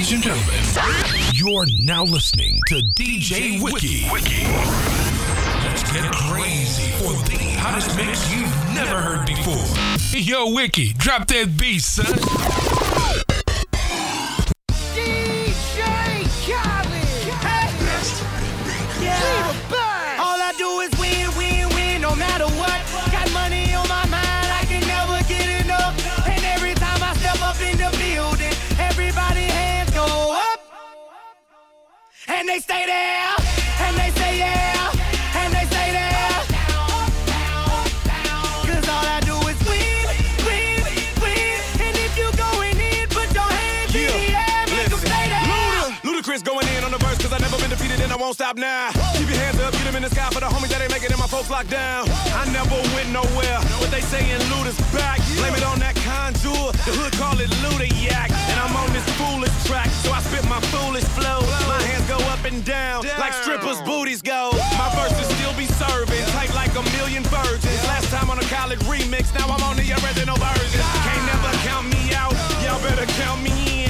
Ladies and gentlemen, you're now listening to DJ Wiki. Wiki. Let's get crazy for the hottest mix you've never heard before. Yo, Wiki, drop that beat, son. They stay there, and they say yeah, and they say there. Cause all I do is win, win, win. And if you going in, put your hands in the air, make them stay there. Luda, Ludacris going in on the verse, cause I never been defeated and I won't stop now. Keep your hands up, get them in the sky for the homies that ain't making it, my folks locked down. I never went nowhere, but they saying Luda's back. Blame it on that Conjure, the hood call it Luda Yak. And I'm on this foolish track, so I spit my foolish flow. My hands go up and down, like strippers' booties go. My verses still be serving, tight like a million virgins. Last time on a college remix, now I'm on the original version. Can't never count me out, y'all better count me in.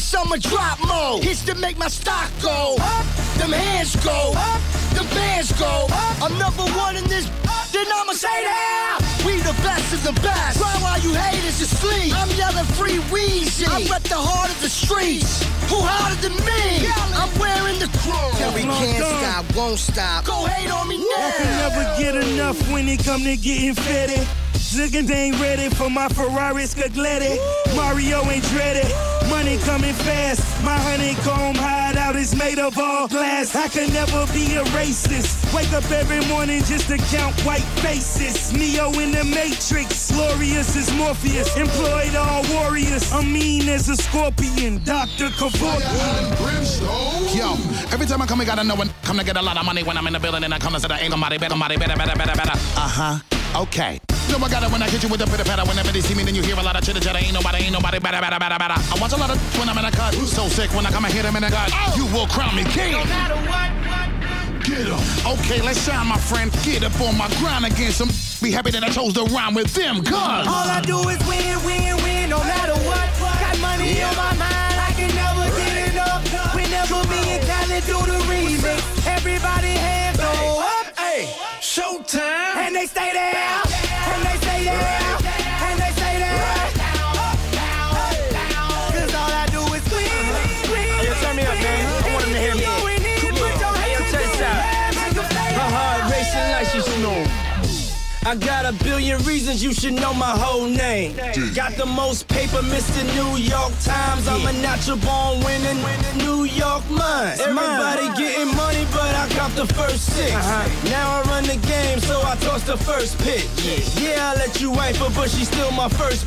summer drop mode, hits to make my stock go up. Them hands go up, them bands go up. I'm number one in this, then I'ma say that. We the best of the best. Cry while you haters asleep. I'm yelling free Weezy. I rep the heart of the streets. Who harder than me? I'm wearing the crown. Tell me can't stop, won't stop. Go hate on me now. I Can never get enough when it come to getting fitted. Ziggins ain't ready for my Ferrari Scaglietti. Mario ain't dreaded. Money coming fast. My honeycomb hideout is made of all glass. I can never be a racist. Wake up every morning just to count white faces. Neo in the Matrix. Glorious as Morpheus. Employed all warriors. I'm mean as a scorpion. Dr. Kevorkian. Yo, every time I come, I gotta know when come to get a lot of money when I'm in the building and I come to say that ain't nobody better, nobody better, better, better, better. Uh huh. Okay. Know I got it when I hit you with the pitter patter. Whenever they see me, then you hear a lot of chitter chatter. Ain't nobody, ain't nobody better, better, better, better. I watch a lot of when I'm in a cut. So sick when I come and hit him in the gut. Oh. You will crown me king. No matter what. Get up. Okay, let's shine, my friend. Get up on my grind against them. Be happy that I chose to rhyme with them, cuz. All I do is win, win, win, no matter what. Got money on my mind, I can never get enough. Whenever me and Khaled do the remix, everybody hands go up. Hey, Showtime! and they stay there, I got a billion reasons you should know my whole name. Got the most paper, Mr. New York Times. I'm a natural born winning New York minds. Everybody getting money, but I got the first 6 uh-huh. Now I run the game, so I toss the first pitch. Yeah, I let you wife her, but she's still my first.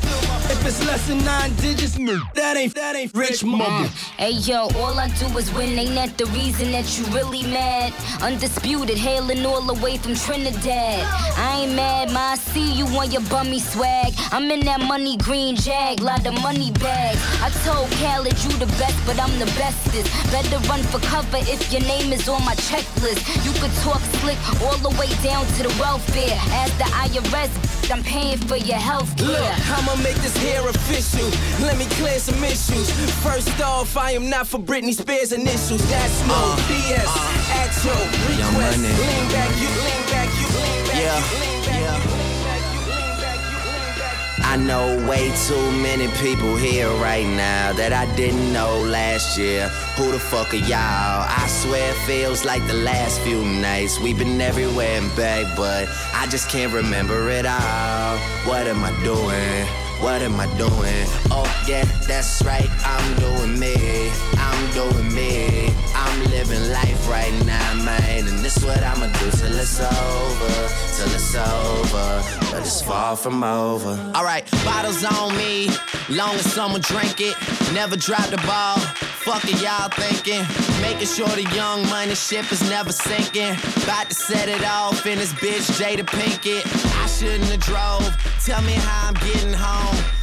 If it's less than nine digits, that ain't that ain't rich mama. Mm. Hey yo, all I do is win, ain't that the reason that you really mad? Undisputed, hailing all the way from Trinidad. I ain't mad, ma, I see you on your bummy swag. I'm in that money green jag, lot of money bags. I told Khaled you the best, but I'm the bestest. Better run for cover if your name is on my checklist. You could talk slick all the way down to the welfare. As the IRS, I'm paying for your health Look, care. I'ma make this hair official. Let me clear some issues. First off, I am not for Britney Spears initials. That's no uh, BS. Uh, Actual request. Lean back, you lean back, you lean back, Yeah, you lean back, I know way too many people here right now that I didn't know last year. Who the fuck are y'all? I swear it feels like the last few nights. We've been everywhere and back, but I just can't remember it all. What am I doing? What am I doing? Oh, yeah, that's right. I'm doing me. I'm doing me. I'm living life right now, man. And this what I'ma do till it's over. It's over. but it's far from over. Alright, bottles on me, long as someone drink it. Never drop the ball. Fuck it, y'all thinking. Making sure the young money ship is never sinking. About to set it off in this bitch, Jada Pinkett. I shouldn't have drove. Tell me how I'm getting home.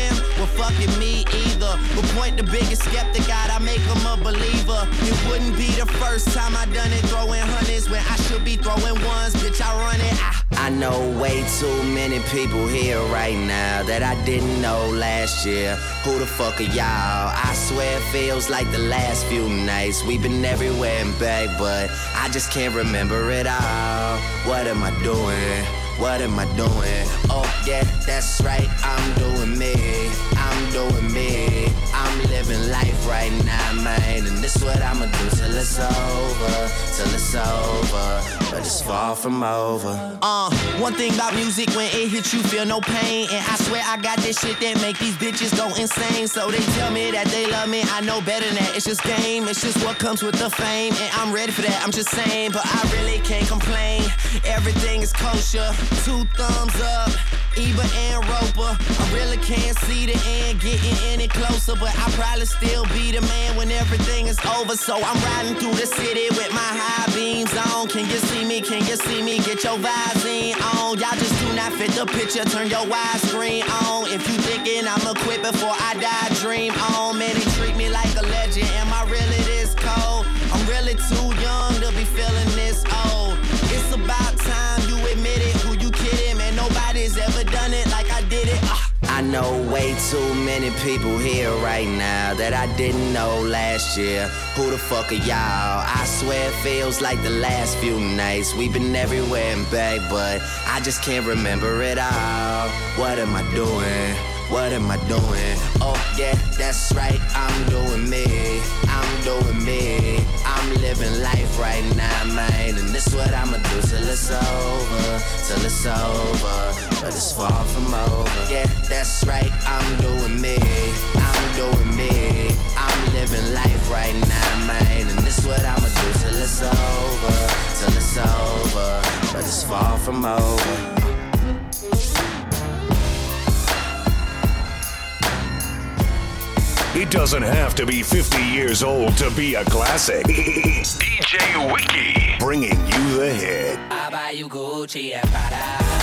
fucking me either. But point the biggest skeptic out, I make him a believer. It wouldn't be the first time I done it, throwing hundreds when I should be throwing ones. Bitch, I run it. I, I know way too many people here right now that I didn't know last year. Who the fuck are y'all? I swear it feels like the last few nights. We've been everywhere and back, but I just can't remember it all. What am I doing? What am I doing? Oh, yeah, that's right, I'm doing me. Doing me. Living life right now, man. And this what I'ma do till it's over. Till it's over. But it's far from over. Uh, one thing about music, when it hits you, feel no pain. And I swear I got this shit that make these bitches go insane. So they tell me that they love me. I know better than that. It's just game. It's just what comes with the fame. And I'm ready for that. I'm just saying, but I really can't complain. Everything is kosher. Two thumbs up. Ebert and Roeper. I really can't see the end getting any closer, but I'll probably still be the man when everything is over. So I'm riding through the city with my high beams on. Can you see me? Can you see me? Get your Visine on. Y'all just do not fit the picture. Turn your widescreen on. If you thinking I'ma quit before I die, dream on. Man, they treat me like a legend. Am I really this cold? I'm really too young I know way too many people here right now that I didn't know last year. Who the fuck are y'all? I swear it feels like the last few nights. We've been everywhere and back, but I just can't remember it all. What am I doing? What am I doing? Oh, yeah, that's right, I'm doing me. I'm doing me. I'm living life right now, man. And this what I'ma do till it's over. Till it's over. But it's far from over. Yeah, that's right, I'm doing me. I'm doing me. I'm living life right now, man. And this what I'ma do till it's over. Till it's over. But it's far from over. It doesn't have to be 50 years old to be a classic. It's DJ Wiki bringing you the hit. I buy you Gucci and Prada.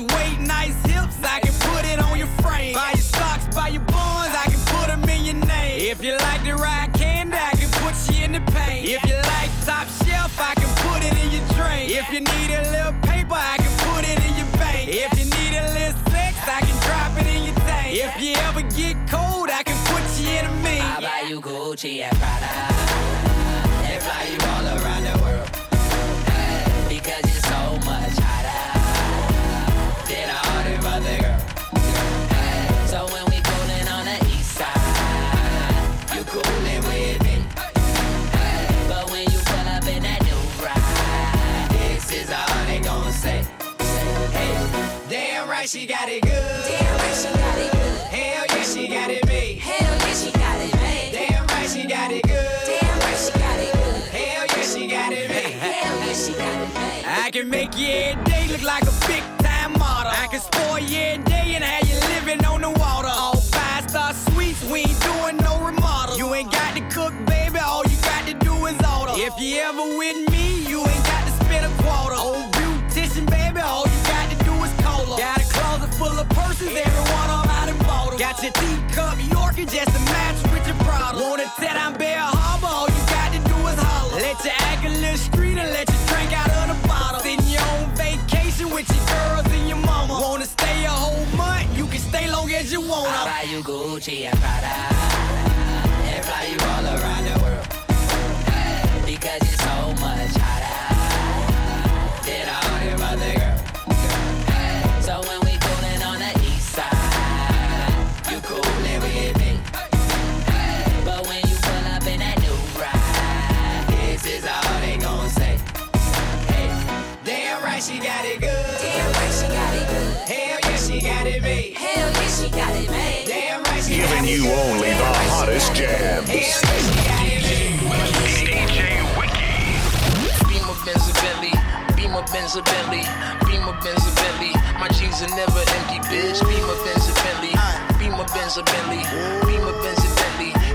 Nice weight, nice hips, I can put it on your frame. Buy your stocks, buy your bonds, I can put them in your name. If you like to ride candy, I can put you in the paint. If you like top shelf, I can put it in your drink. If you need a little paper, I can put it in your bank. If you need a little sex, I can drop it in your tank. If you ever get cold, I can put you in a mink. I buy you Gucci and Prada. And fly you all around right, she got it good. Damn right, she got it good. Hell yeah, she got it made. Hell yeah, she got it made. Damn right, she got it good. Damn right, she got it good. Hell yeah, she got it made. Hell yeah, she got it made. I can make you every day look like a big time model. I can spoil you every day and have you living on the water. All five star suites, we ain't doing no remodel. You ain't got to cook, baby. All you got to do is order. If you ever with me. Got your teacup Yorkie just to match with your. Want it set on Bear Harbor, all you got to do is holler. Let you act a little street and let you drink out of the bottle. Sitting you on vacation with your girls and your mama. Wanna stay a whole month, you can stay long as you want. I'll buy you Gucci and Prada and fly you all around the world because you're so much you only the hottest jams. Beamer Benz a Bentley, Beamer Benz a Bentley, Beamer Benz a Bentley. My jeans are never empty, bitch. Beamer Benz a Bentley, Beamer Benz a Bentley, Beamer a Bentley.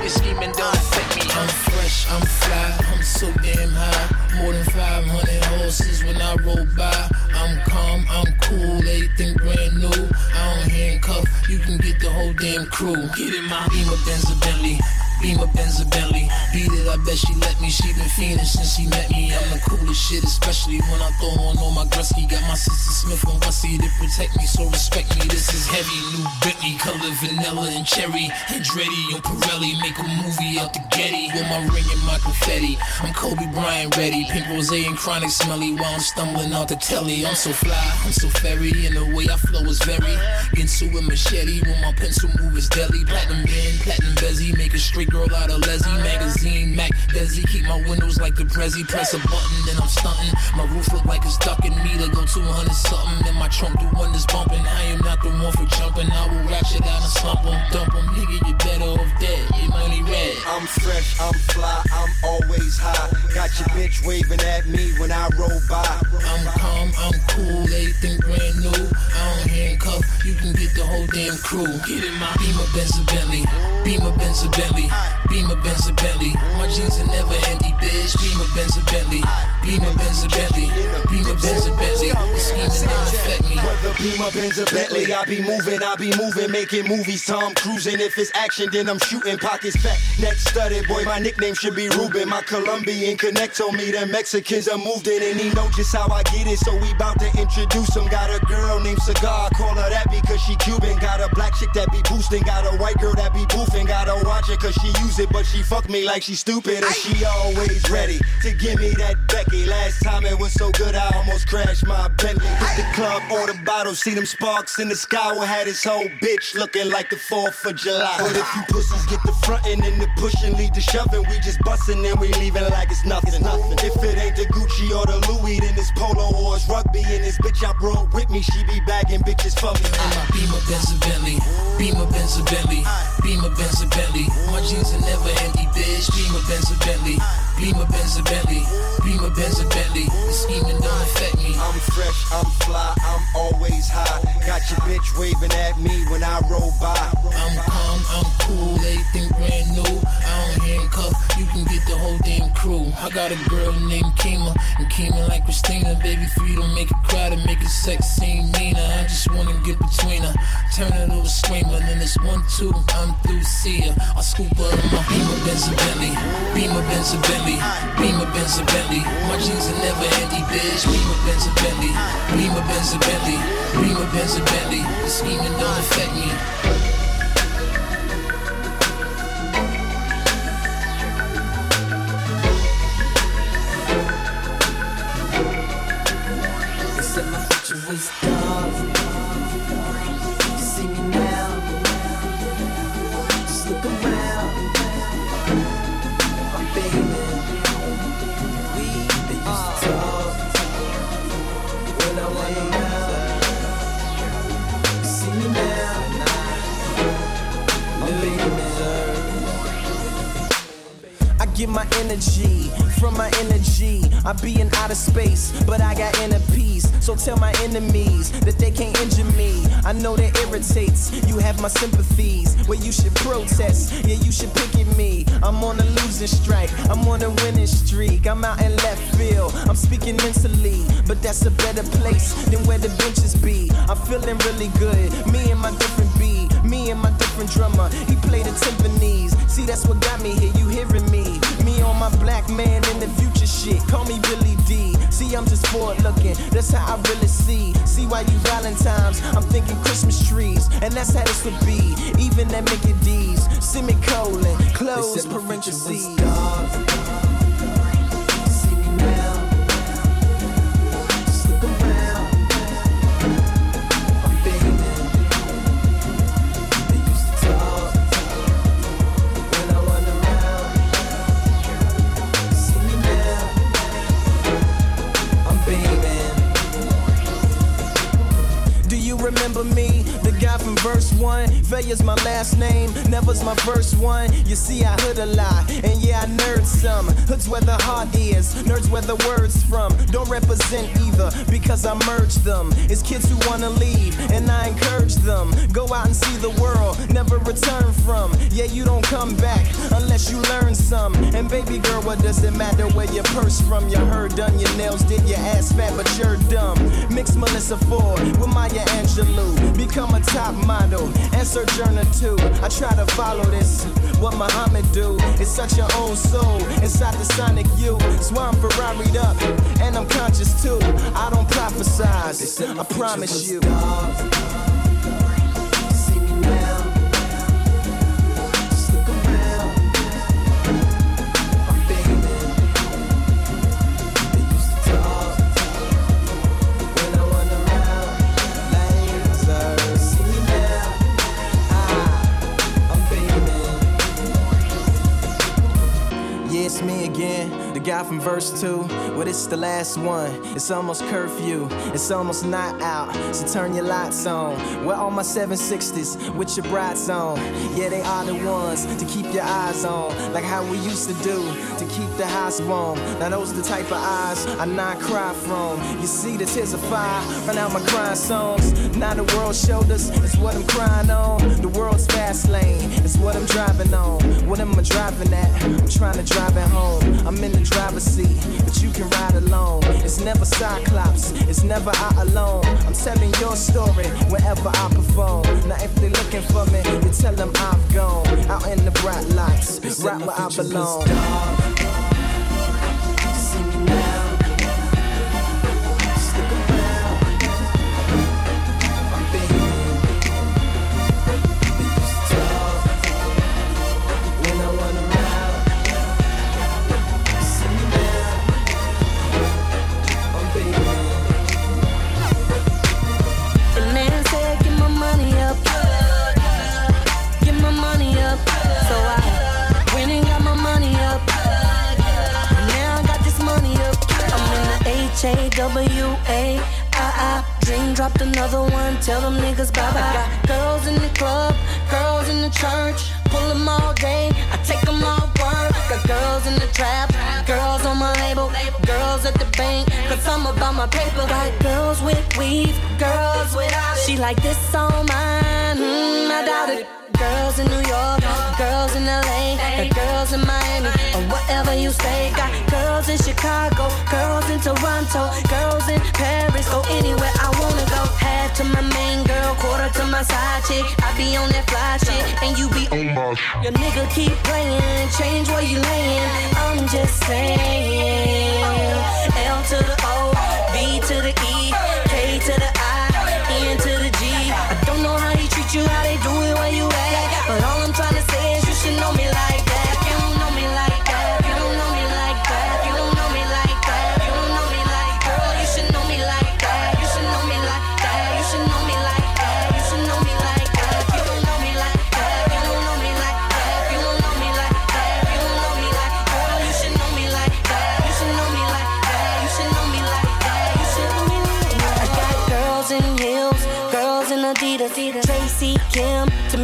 Scheming don't affect me. I'm fresh, I'm fly, I'm so damn high. More than 500 horses when I roll by. I'm calm, I'm cool, everything brand new. I don't handcuff, you can get the whole damn crew. Get in my Beamer Benz a Bentley. Beamer Benz a Bentley. Beat it, I bet she let me. She been fiending since she met me. I'm the coolest shit, especially when I throw on all my Gretzky. Got my sister Smith and Wessie to protect me, so respect me. This is heavy, new Bentley, color vanilla and cherry. Andretti on Pirelli, make a movie out the Getty. With my ring and my confetti, I'm Kobe Bryant ready. Pink rose and chronic smelly while I'm stumbling out the telly. I'm so fly, I'm so fairy, and the way I flow is very. Into a machete when my pencil move is deadly. Platinum band, platinum bezzy, make a straight girl out of Leslie. Magazine, Mac, Desi, keep my windows like the Prezi. Press a button, then I'm stunting. My roof look like it's ducking me to go 200 something. And my trunk do one that's bumping. I am not the one for jumping. I will ratchet out and slump 'em, dump 'em. Nigga, you better off dead. I'm fresh, I'm fly, I'm always high. Got your bitch waving at me when I roll by. I'm calm, I'm cool, everything brand new. I don't handcuff, you can get the whole damn crew. Get in my Beamer Benz Bentley, Beamer Benz Bentley, Beamer Benz a Bentley. My jeans are never empty, bitch. Beamer Benz a Bentley, Beamer Benz a Bentley, Beamer Benz a Bentley. The schemes don't affect me. Whether Beamer, Benz, or Bentley, I be moving, I be moving, making movies. Tom cruising. If it's action, then I'm shooting. Pockets fat, neck studded. Boy, my nickname should be Ruben. My Colombian connect told me the Mexicans are moved in, and he know just how I get it. So we bout to introduce him. Got a girl named Cigar, call her that because she Cuban. Got a black chick that be boosting. Got a white girl that be boofing. Gotta watch it cause she use it, but she fuck me like she stupid. And she always ready to give me that Becky. Last time it was so good, I almost crashed my Bentley. Hit the club, order bottles, see them sparks in the sky. We had this whole bitch looking like the 4th of July. But if you pussies get the frontin' and the pushing, lead the shoving, we just bustin' and we leaving like it's nothing. nothing. If it ain't the Gucci or the Louis, then it's polo or it's rugby. And this bitch I brought with me, she be bagging bitches for me. Beamer Benz Bentley, Beamer Benz Bentley, Beamer Benz Bentley. My jeans are never empty, bitch. Beamer Benz a Bentley, Beamer Benz a Bentley, Beamer Benz a Bentley. The scheming don't affect me. I'm fresh, I'm fly, I'm always high. Got your bitch waving at me when I roll by. I'm calm, I'm cool, everything brand new. I don't handcuff, you can get the whole damn crew. I got a girl named Kima, and Kima like Christina. Baby, you don't make it cry to make it sex seem meaner. I just wanna get between her, turn to a screamer. Then it's one, two, I'm through, see her. I scoop her my Beamer Benz a Bentley, Beamer Benz a Bentley, Beamer Benz a Bentley. My jeans are never empty, bitch. Beamer Benz a Bentley, Beamer Benz a Bentley, Beamer Benz a Bentley. The scheming don't affect me. They When get my energy from my energy. I be in outer space, but I got inner peace. So tell my enemies that they can't injure me. I know that irritates. You have my sympathies. Where you should protest. Yeah, you should pick at me. I'm on a losing strike. I'm on a winning streak. I'm out in left field. I'm speaking mentally, but that's a better place than where the benches be. I'm feeling really good. Me and my different beat. Me and my different drummer. He played the timpanis. See, that's what got me here. You hearing me? Me on my black man in the future shit. Call me Billy D. See, I'm just forward looking. That's how I really see. See why you Valentine's. I'm thinking Christmas trees. And that's how this would be. Even at Mickey D's. Semicolon. Close parentheses. One. Vaya's my last name, never's my first one. You see, I hood a lot, and yeah, I nerd some. Hood's where the heart is, nerds where the words from. Don't represent either, because I merge them. It's kids who wanna leave, and I encourage them. Go out and see the world, never return from. Yeah, you don't come back unless you learn some. And baby girl, what does it matter where your purse from? Your hair done, your nails did, your ass fat, but you're dumb. Mix Melissa Ford with Maya Angelou. Become a top model and Sojourner too. I try to follow this. What Muhammad do? It's such your own soul inside the sonic you. Why I'm Ferrari'd up and I'm conscious too. I don't prophesize. I promise you. Yeah, from verse 2. But it's the last one. It's almost curfew, it's almost not out. So turn your lights on. Where all my 760s with your brights on. Yeah, they are the ones to keep your eyes on. Like how we used to do to keep the house warm. Now, those the type of eyes I not cry from. You see, the tears of fire run out my crying songs. Now the world shoulders is what I'm crying on. The world's fast lane is what I'm driving on. What am I driving at? I'm trying to drive it home. I'm in the driver's seat, but you can ride alone. It's never Cyclops, it's never I alone. I'm telling your story wherever I perform. Now if they're looking for me, you tell them I've gone. Out in the bright lights, right where I belong. A W A. I, I dream dropped another one. Tell them niggas bye bye. Got girls in the club, girls in the church. Pull them all day. I take them all work. Got girls in the trap, girls on my label, girls at the bank. Cause I'm about my paper. Got girls with weave, girls without it. She like this on mine. Mm, I doubt it. Girls in New York, girls in LA, got girls in Miami, or wherever you stay. Got girls in Chicago, girls in Toronto, girls in Paris. Go anywhere I wanna go. Half to my main girl, quarter to my side chick. I be on that fly shit, and you be on my sh- Your nigga keep playing, change where you laying. I'm just saying. L to the O, B to the E, K to the I, N to the G. I don't know how they treat you, how they do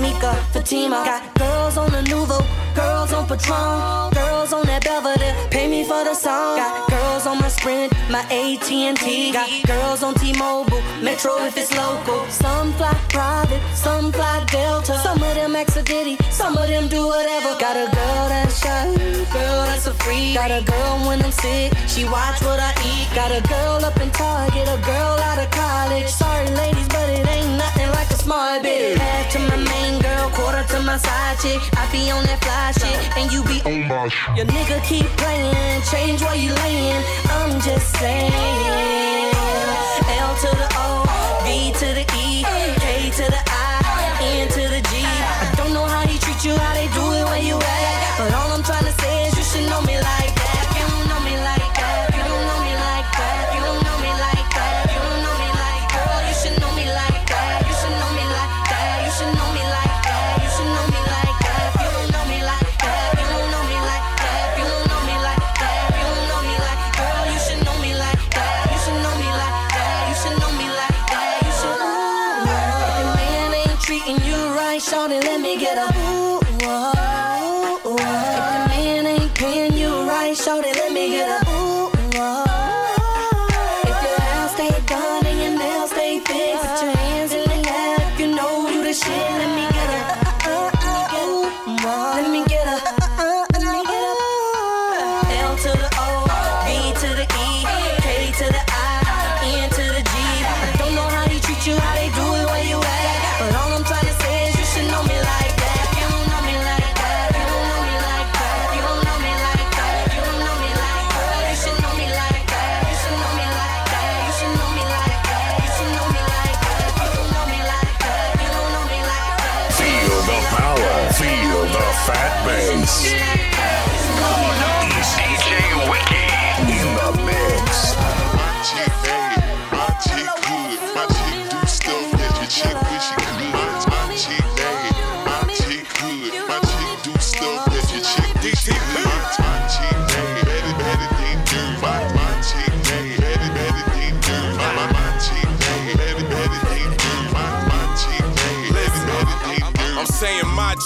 Monica, Fatima. Got girls on the Nuvo, girls on Patron, girls on that Belvedere. Pay me for the song. Got girls on my Sprint, my AT&T. Got girls on T-Mobile, Metro if it's local. Some fly private, some fly Delta. Some of them extra ditty, some of them do whatever. Got a girl that's shy, girl that's a freak. Got a girl when I'm sick, she watch what I eat. Got a girl up in Target, a girl out of college. Sorry ladies, but it ain't nothing like a bitch. Half to my main girl, quarter to my side chick. I be on that fly shit, and you be on my shit. Your nigga keep playing, change where you laying. I'm just saying. L to the O, V to the E, K to the I,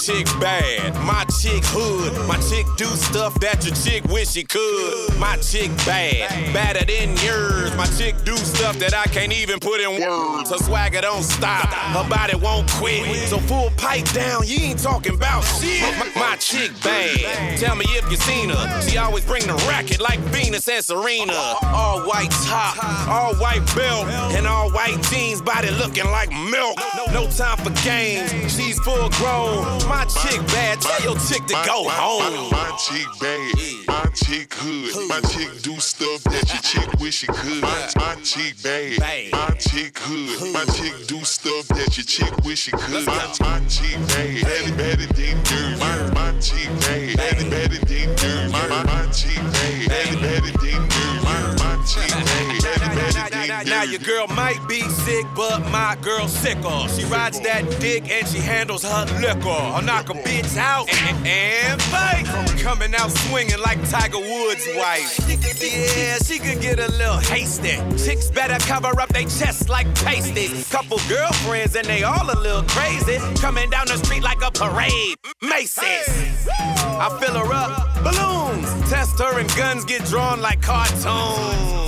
chick bad, my chick hood, chick do stuff that your chick wish she could. My chick bad, badder than yours. My chick do stuff that I can't even put in words. Her swagger don't stop, her body won't quit. So full pipe down, you ain't talking about shit. My, my chick bad, tell me if you seen her. She always bring the racket like Venus and Serena. All white top, all white belt, and all white jeans, body looking like milk. No, no time for games, she's full grown. My chick bad, tell your chick to go home. My, chick bad, my chick hood, my chick do stuff that your chick wish she could. My, my chick bad, my chick hood, my chick do stuff that your chick wish she could. My, my chick bad, better better than yours. My, my chick bad, better better than yours. My, my, chick bad, better better than yours. My, my chick bad, better better than yours. Now your girl might be sick, but my girl sicker. She rides that dick and she handles her liquor. I'll knock a bitch out and, and fight. Coming out swinging like Tiger Woods' wife. Yeah, she could get a little hasty. Chicks better cover up their chests like pasties. Couple girlfriends and they all a little crazy. Coming down the street like a parade. Macy's. I fill her up, balloons. Test her and guns get drawn like cartoons.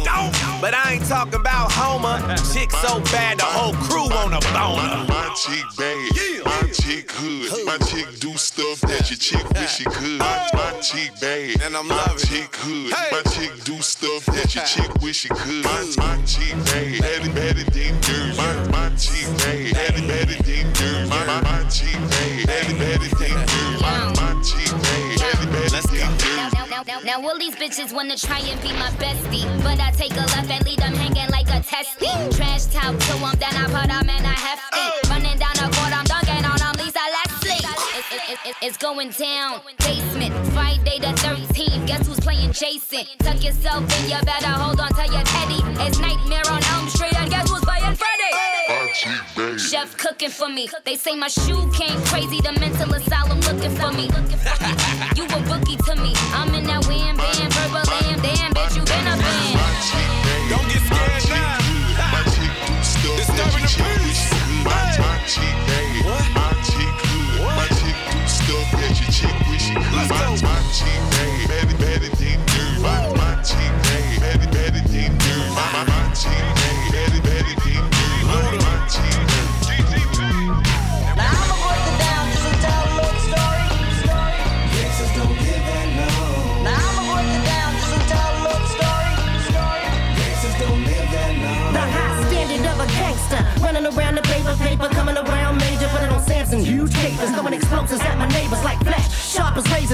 But I ain't talking about Homer. Chick so bad the whole crew want a boner. My chick bad, my chick hood, my chick do stuff that your chick wish she could. My, my chick bad, And I'm my loving it. chick hood, my chick do stuff that your chick wish she could. My, my chick bad, better better than yours. My, my chick bad, better better than yours. My, my, my chick bad, better better than yours. My, my chick bad, better better than yours. Now, now, now all these bitches wanna try and be my bestie. But I take a left and leave them hanging like a testy. Trash talk to them, then I put them in a hefty. Running down the court, I'm dunking on them, Lisa Leslie. It- it- it- it- it's going down. Basement, Friday the 13th. Guess who's playing Jason? Tuck yourself in, you better hold on to your teddy. It's Nightmare on Elm Street, and guess who's playing Freddy? Chef cooking for me. They say my shoe came crazy. The mental asylum looking for me. you a rookie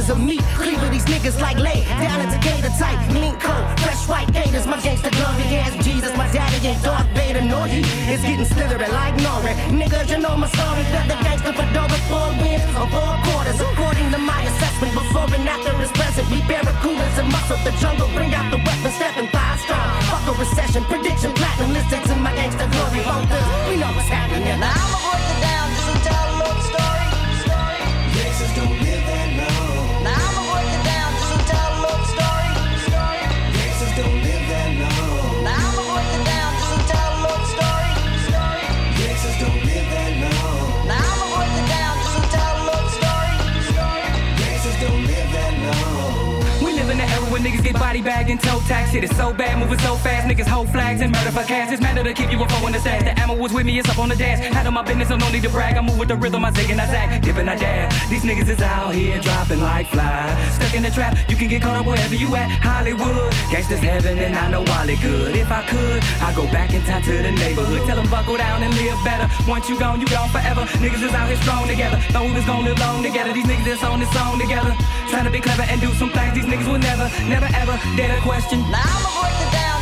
Razors of meat. Cleaver these niggas like lay. Down into gator tight. Mink coat, fresh white gators. My gangster glory ass Jesus. My daddy ain't Darth Vader, nor he is getting slithered like Nori. Niggas, you know my story. That the gangster fedora four wins or four quarters. According to my assessment, before and after is present. We barracudas and muscle the jungle. Bring out the weapons, stepping five strong. Fuck a recession, prediction, platinum. Listen to my gangster glory. We know what's happening. Now I'ma break it down just to tell a little story. Body bagged and toe tax. Shit is so bad, moving so fast. Niggas hold flags and murder for cash. It's matter to keep you a phone in the stash. The ammo was with me, it's up on the dash. Handle my business, so no need to brag. I move with the rhythm, I zig and I zag. Dipping, I dab. These niggas is out here dropping like flies. Stuck in the trap, you can get caught up wherever you at. Hollywood, gangsters heaven, and I know Wally good. If I could, I'd go back in time to the neighborhood. Tell them buckle down and live better. Once you gone, you gone forever. Niggas is out here strong together. Thought we was gonna live long together. These niggas that's on this song together. Trying to be clever and do some things these niggas will never, never ever dare to question. Now I'ma break it down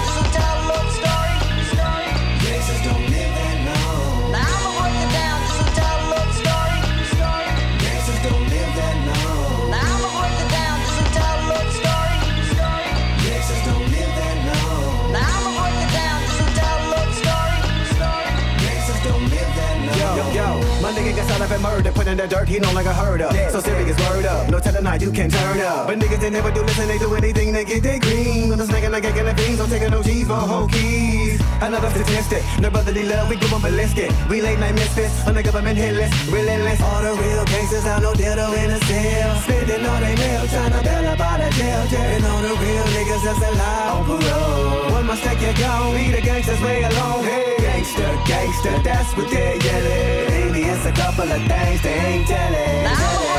shot up and murdered, put in the dirt, he no longer heard of. So serious, word up, no telling how you can turn up. But niggas they never do listen, they do anything to get their green. With a snake and a cake and the beans, don't take a no G's for whole keys. Another statistic, no brotherly love, we do them ballistic. We late night misfits on the government hit list, relentless. All the real gangsters out, no dildo in a cell. Spending all they mail, trying to bail up out of jail, jail. And all the real niggas that's alive on parole. One mistake you gone, leave the gangsters way alone. Hey, gangster, gangster, that's what they're yelling. Maybe it's a couple of things they ain't telling.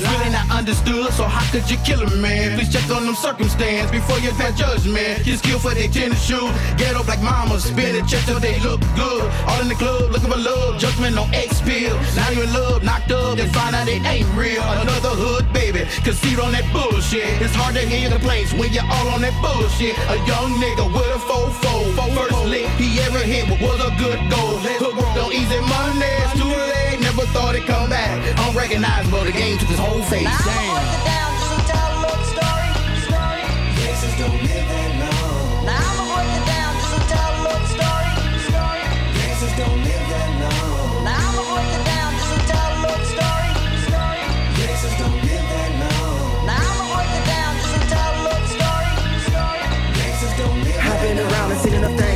Really not understood, so how could you kill a man? Please check on them circumstance before you pass judgment. His skill for their tennis shoes, get up like mama, spin it, check till they look good. All in the club, looking for love, judgment on X pill. Now you in love, knocked up, then find out it ain't real. Another hood baby, concede on that bullshit. It's hard to hear complaints when you're all on that bullshit. A young nigga with a fofo, first lick he ever hit was a good goal. Hooked on easy money, it's too late, never thought it'd come back. Unrecognizable, the game took his whole face. Damn.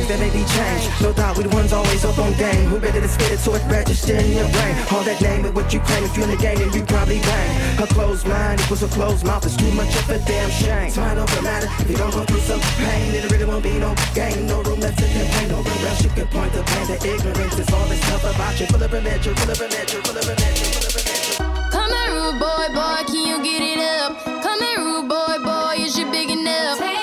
Things that be. No doubt we the ones always up on game. Who better to spit it so it register in your brain? All that name and what you claim. If you in the game, then you probably bang. A closed mind equals a closed mouth. It's too much of a damn shame. Time don't matter if you don't go through some pain. It really won't be no game. No room left to complain. No room you can point the pain. The ignorance is all this stuff about you. Full of religion, full of religion, full of religion, full of. Come here, rude boy, boy, can you get it up? Come here, rude boy, boy, is you big enough?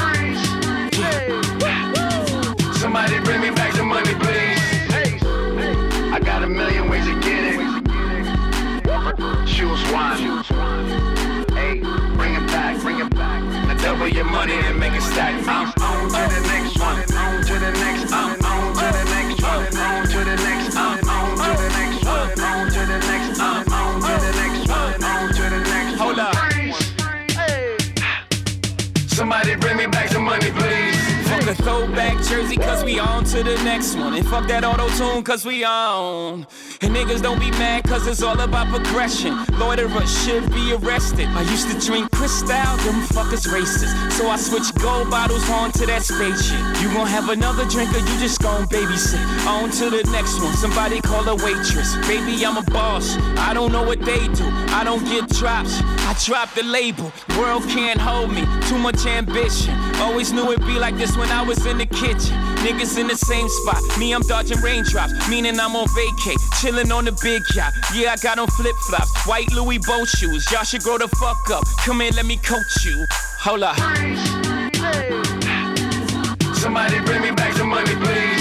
Million ways to get it. Choose one. Hey, bring it back, bring it back. Now double your money and make it stack. I'm on to the next one. On to the next. I'm cause we on to the next one. And fuck that auto tune, cause we on. And niggas don't be mad, cause it's all about progression. Loiterers should be arrested. I used to drink Cristal, them fuckers racist. So I switched gold bottles on to that spaceship. You gon' have another drink, or you just gon' babysit. On to the next one, somebody call a waitress. Baby, I'm a boss. I don't know what they do. I don't get drops. I drop the label. World can't hold me. Too much ambition. Always knew it'd be like this when I was in the kitchen. Niggas in the same spot. Me, I'm dodging raindrops, meaning I'm on vacay. Chilling on the big yacht. Yeah, I got on flip flops. White Louis boat shoes. Y'all should grow the fuck up. Come here, let me coach you. Hold up. Somebody bring me back some money, please.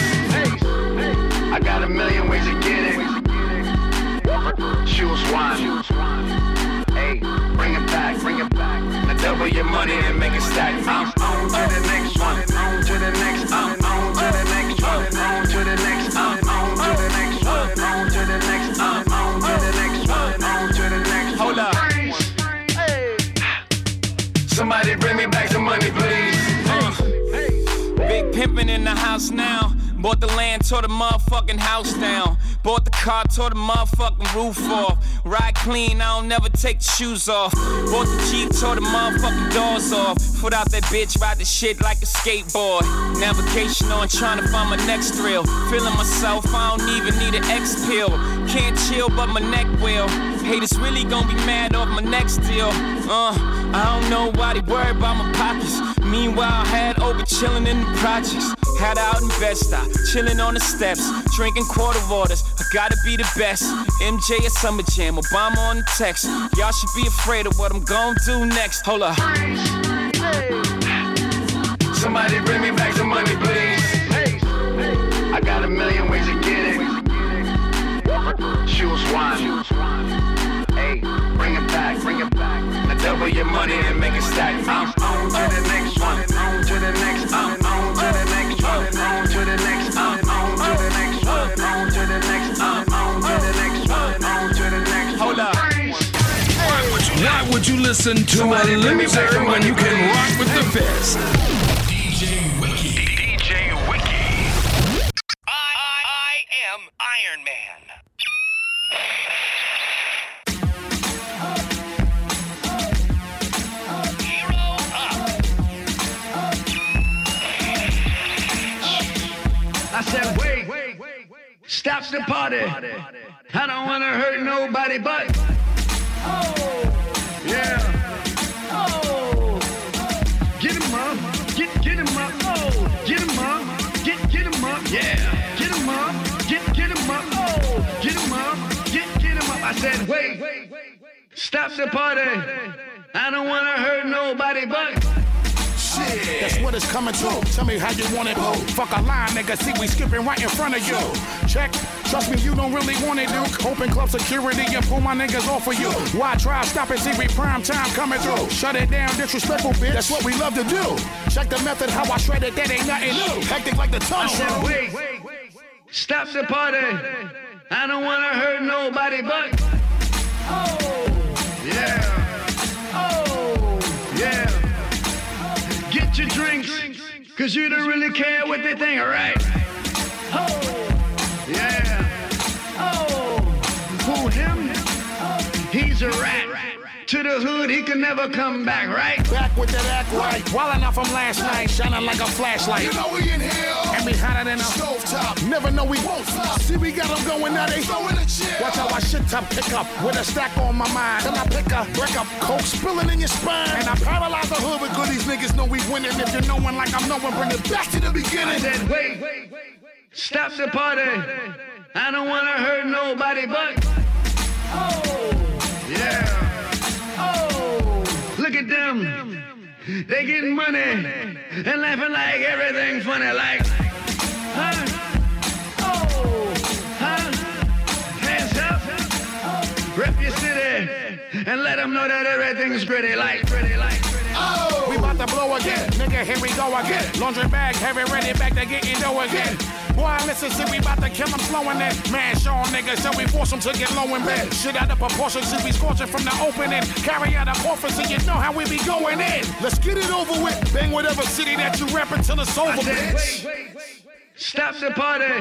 I got a million ways to get it. Choose one. Hey, bring it back, bring it back. Now double your money and make it stack. I'm on to the next one. On to the next. Now. Bought the land, tore the motherfucking house down. Bought the car, tore the motherfucking roof off. Ride clean, I don't never take the shoes off. Bought the Jeep, tore the motherfucking doors off. Put out that bitch, ride the shit like a skateboard. Navigation on, trying to find my next thrill. Feeling myself, I don't even need an X pill. Can't chill, but my neck will. Haters really gonna be mad off my next deal. Uh, I don't know why they worry about my pockets. Meanwhile, I had over chilling in the projects. Had out in Bed-Stuy, chilling on the steps, drinking quarter waters. I gotta be the best. MJ at Summer Jam, Obama on the text. Y'all should be afraid of what I'm gonna do next. Hold up. Somebody bring me back some money, please. I got a million ways to get it. Choose one. Hey, bring it back, bring it back. Now double your money and make it stack. I'm on to the next one. On to the next. I'm on to the next one. On to the next. I'm on to the next one. On to the next. I'm on to the next one. On to the next. Hold up. Why would you listen to Somebody a bring loser when you can rock with the best? DJ Wiki. DJ Wiki. I am Iron Man. Said, wait, stop the party. I don't want to hurt nobody but. Yeah. Get him up, get get him up, oh, get him up, get get him up, yeah, get him up, get get him up, oh, get him up, get get him up. I said, wait, stop the party. I don't want to hurt nobody but. That's what it's coming to. Tell me how you want it, boo. Fuck a line, nigga. See, we skipping right in front of you. Check. Trust me, you don't really want it, Duke. Open club security and pull my niggas off of you. Why try stop and see we prime time coming through? Shut it down, disrespectful bitch. That's what we love to do. Check the method, how I shred it, that ain't nothing new. Hectic like the tunnel. I said, wait, stop the party. I don't wanna hurt nobody but. Oh, yeah. Oh, yeah. Get your drinks, cause you don't really care what they think, alright? Oh, yeah. Oh, who him? He's a rat. To the hood, he can never come back, right? Back with that act right. Wildin' out from last night, shining like a flashlight. You know we in here. And we hotter than a Stove top. Never know we Won't stop. See, we got them going now. They Throwing a chair. Watch how I shit top pick up with a stack on my mind. Then I pick a break up, coke spilling in your spine. And I paralyze the hood because these niggas know we winning. If you're knowing like I'm knowing, bring it back to the I beginning. said, wait, wait, wait, wait stop the party. I don't wanna hurt nobody but. Oh, yeah. Look at them. They getting money and laughing like everything funny, like. Huh? Oh, huh? Hands up. Rep your city and let them know that everything's pretty, like, pretty, like, pretty. Oh, to blow again. Nigga, here we go again. Laundry bag, heavy ready, back to getting dough again. Boy, listen, see, we about to kill them slowing it. Man, show 'em nigga, so we force them to get low in bed. Shit out of proportion, see, we scorching from the opening. Carry out a office, so you know how we be going in. Let's get it over with. Bang whatever city that you rep until it's over, bitch. stop the party.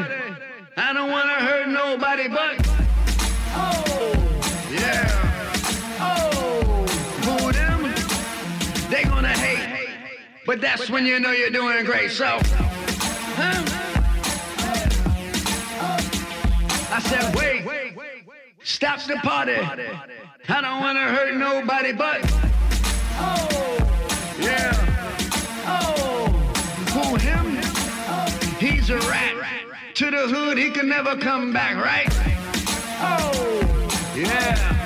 I don't wanna hurt nobody but. But that's when you know you're doing great. So, huh? I said, wait, stop the party. I don't wanna hurt nobody but. Oh, yeah. Oh, who him? He's a rat. To the hood, he can never come back, right? Oh, yeah.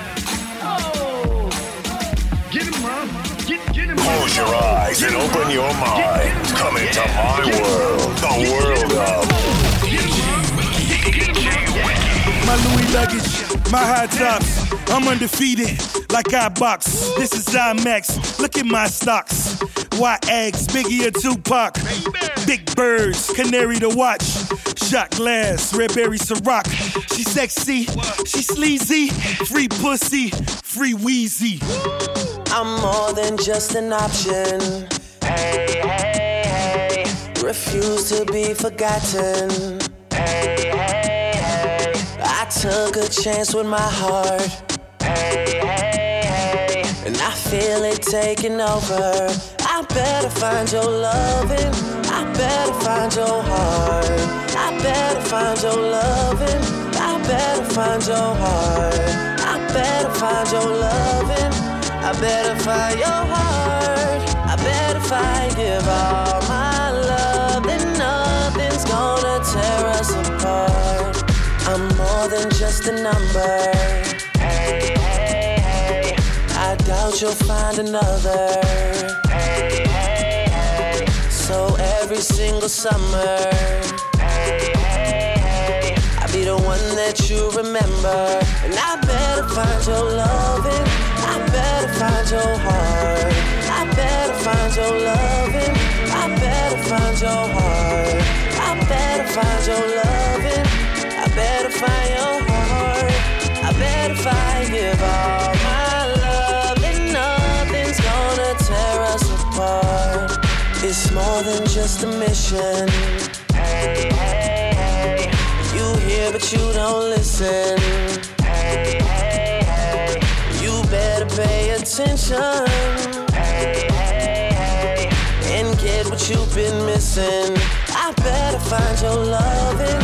Close your eyes and open your mind. Come into my world, the world of My Louis luggage, my high tops. I'm undefeated, like I box. This is IMAX. Look at my stocks. White eggs, Biggie or Tupac. Big birds, canary to watch. Shot glass, red berry Ciroc. She sexy, she sleazy. Free pussy, free wheezy. I'm more than just an option. Hey, hey, hey. Refuse to be forgotten. Hey, hey, hey. Took a chance with my heart. Hey, hey, hey. And I feel it taking over. I better find your loving. I better find your heart. I better find your loving. I better find your heart. I better find your loving. I better find your heart. I better find give all my love. Then nothing's gonna tear us apart. I'm more than just a number. Hey, hey, hey. I doubt you'll find another. Hey, hey, hey. So every single summer. Hey, hey, hey. I'll be the one that you remember. And I better find your loving. I better find your heart. I better find your loving. I better find your heart. I better find your loving. I better find your heart. I better find give all my love. And nothing's gonna tear us apart. It's more than just a mission. Hey, hey, hey. You hear but you don't listen. Hey, hey, hey. You better pay attention. Hey, hey, hey. And get what you've been missing. I better find your loving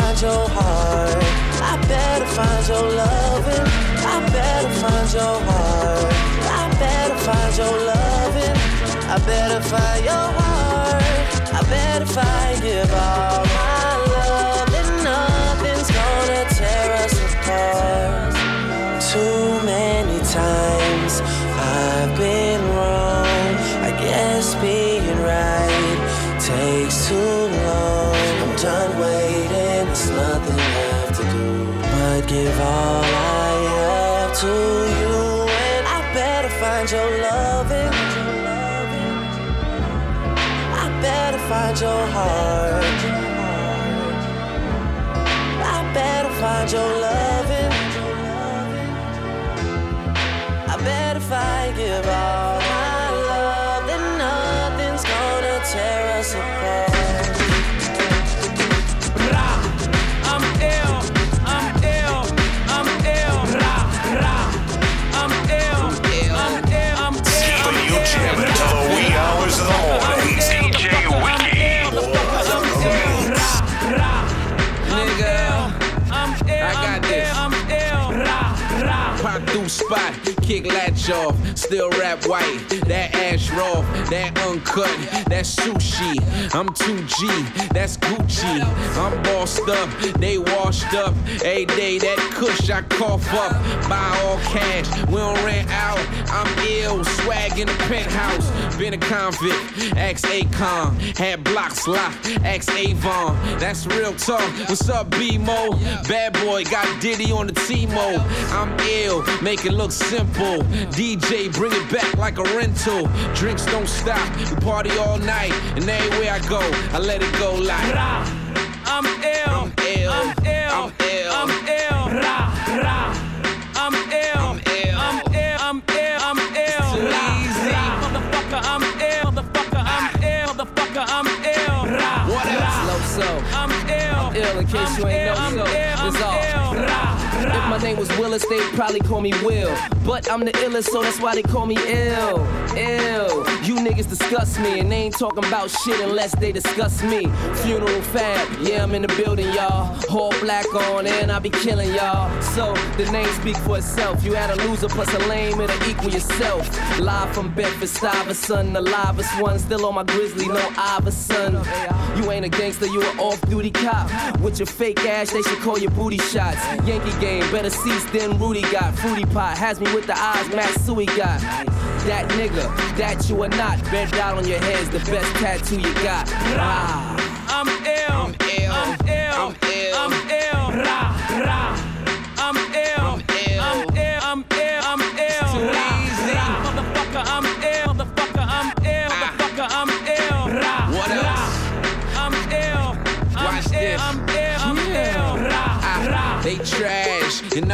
find your heart. I better find your loving. I better find your heart. I better find your loving. I better find your heart. I better find give all my love, and nothing's gonna tear us apart. Too many times I've been wrong. I guess being right takes too long. I'm done waiting give all I have to you. And I better find your loving. I better find your heart. I better find your loving. I better I give all kick latch off, still rap white. That ash raw, that uncut, that's sushi. I'm 2G, that's Gucci. I'm bossed up, they washed up. A day that kush I cough up. Buy all cash, we don't rent out. I'm ill, swag in the penthouse. Been a convict, ex Acon. Had blocks locked, ex Avon. That's real talk. What's up, B-Mo? Bad boy got Diddy on the T-Mo. I'm ill, make it look simple. DJ, bring it back like a rental. Drinks don't stop, we party all night. And everywhere I go, I let it go like. I'm ill, I'm ill, I'm ill, I'm ill. I'm ill, rah, rah. I'm ill, I'm ill, I'm ill, I'm ill, I'm ill. Easy. rah. Motherfucker, I'm ill, motherfucker, I'm ill, motherfucker, I'm ill, rah, What else? Low so. I'm ill, ill in case you ain't name they'd probably call me Will. But I'm the illest, so that's why they call me ill. Ill. You niggas disgust me, and they ain't talking about shit unless they discuss me. Funeral fab, yeah, I'm in the building, y'all. All black on, and I be killing y'all. So the name speak for itself. You had a loser plus a lame, it'll equal yourself. Live from Bedford Stuyvesant, the livest one. Still on my grizzly, no Iverson. You ain't a gangster, you an off-duty cop. With your fake ass, they should call you booty shots. Yankee game, better seats than Rudy got. Fruity pot has me with the eyes Matsui got. That nigga, that you are not. Bent out on your head's the best tattoo you got. Ah. I'm ill, I'm ill, I'm ill. I'm ill,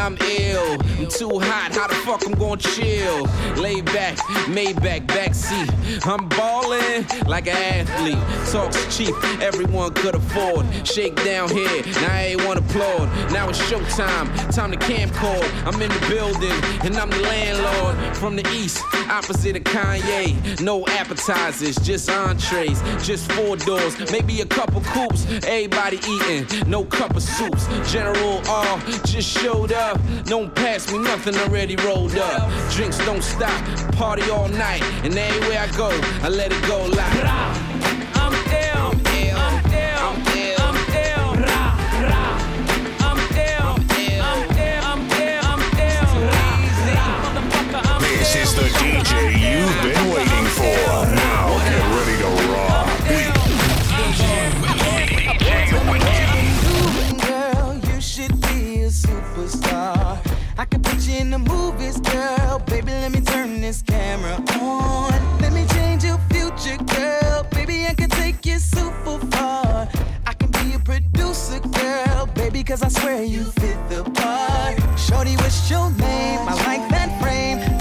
I'm ill. Too hot. How the fuck I'm gonna chill? Lay back, Maybach backseat. I'm ballin' like an athlete. Talks cheap, everyone could afford. Shake down here, now everyone applaud. Now it's showtime, time to camcord. I'm in the building and I'm the landlord from the east, opposite of Kanye. No appetizers, just entrees, just four doors, maybe a couple coops. Everybody eating, no cup of soups. General R just showed up. Don't pass me nothing already rolled up. Drinks don't stop, party all night, and everywhere I go, I let it go like. I can put you in the movies, girl. Baby, let me turn this camera on. Let me change your future, girl. Baby, I can take you super far. I can be a producer, girl. Baby, cause I swear you fit the part. Shorty, what's your name? I like that frame.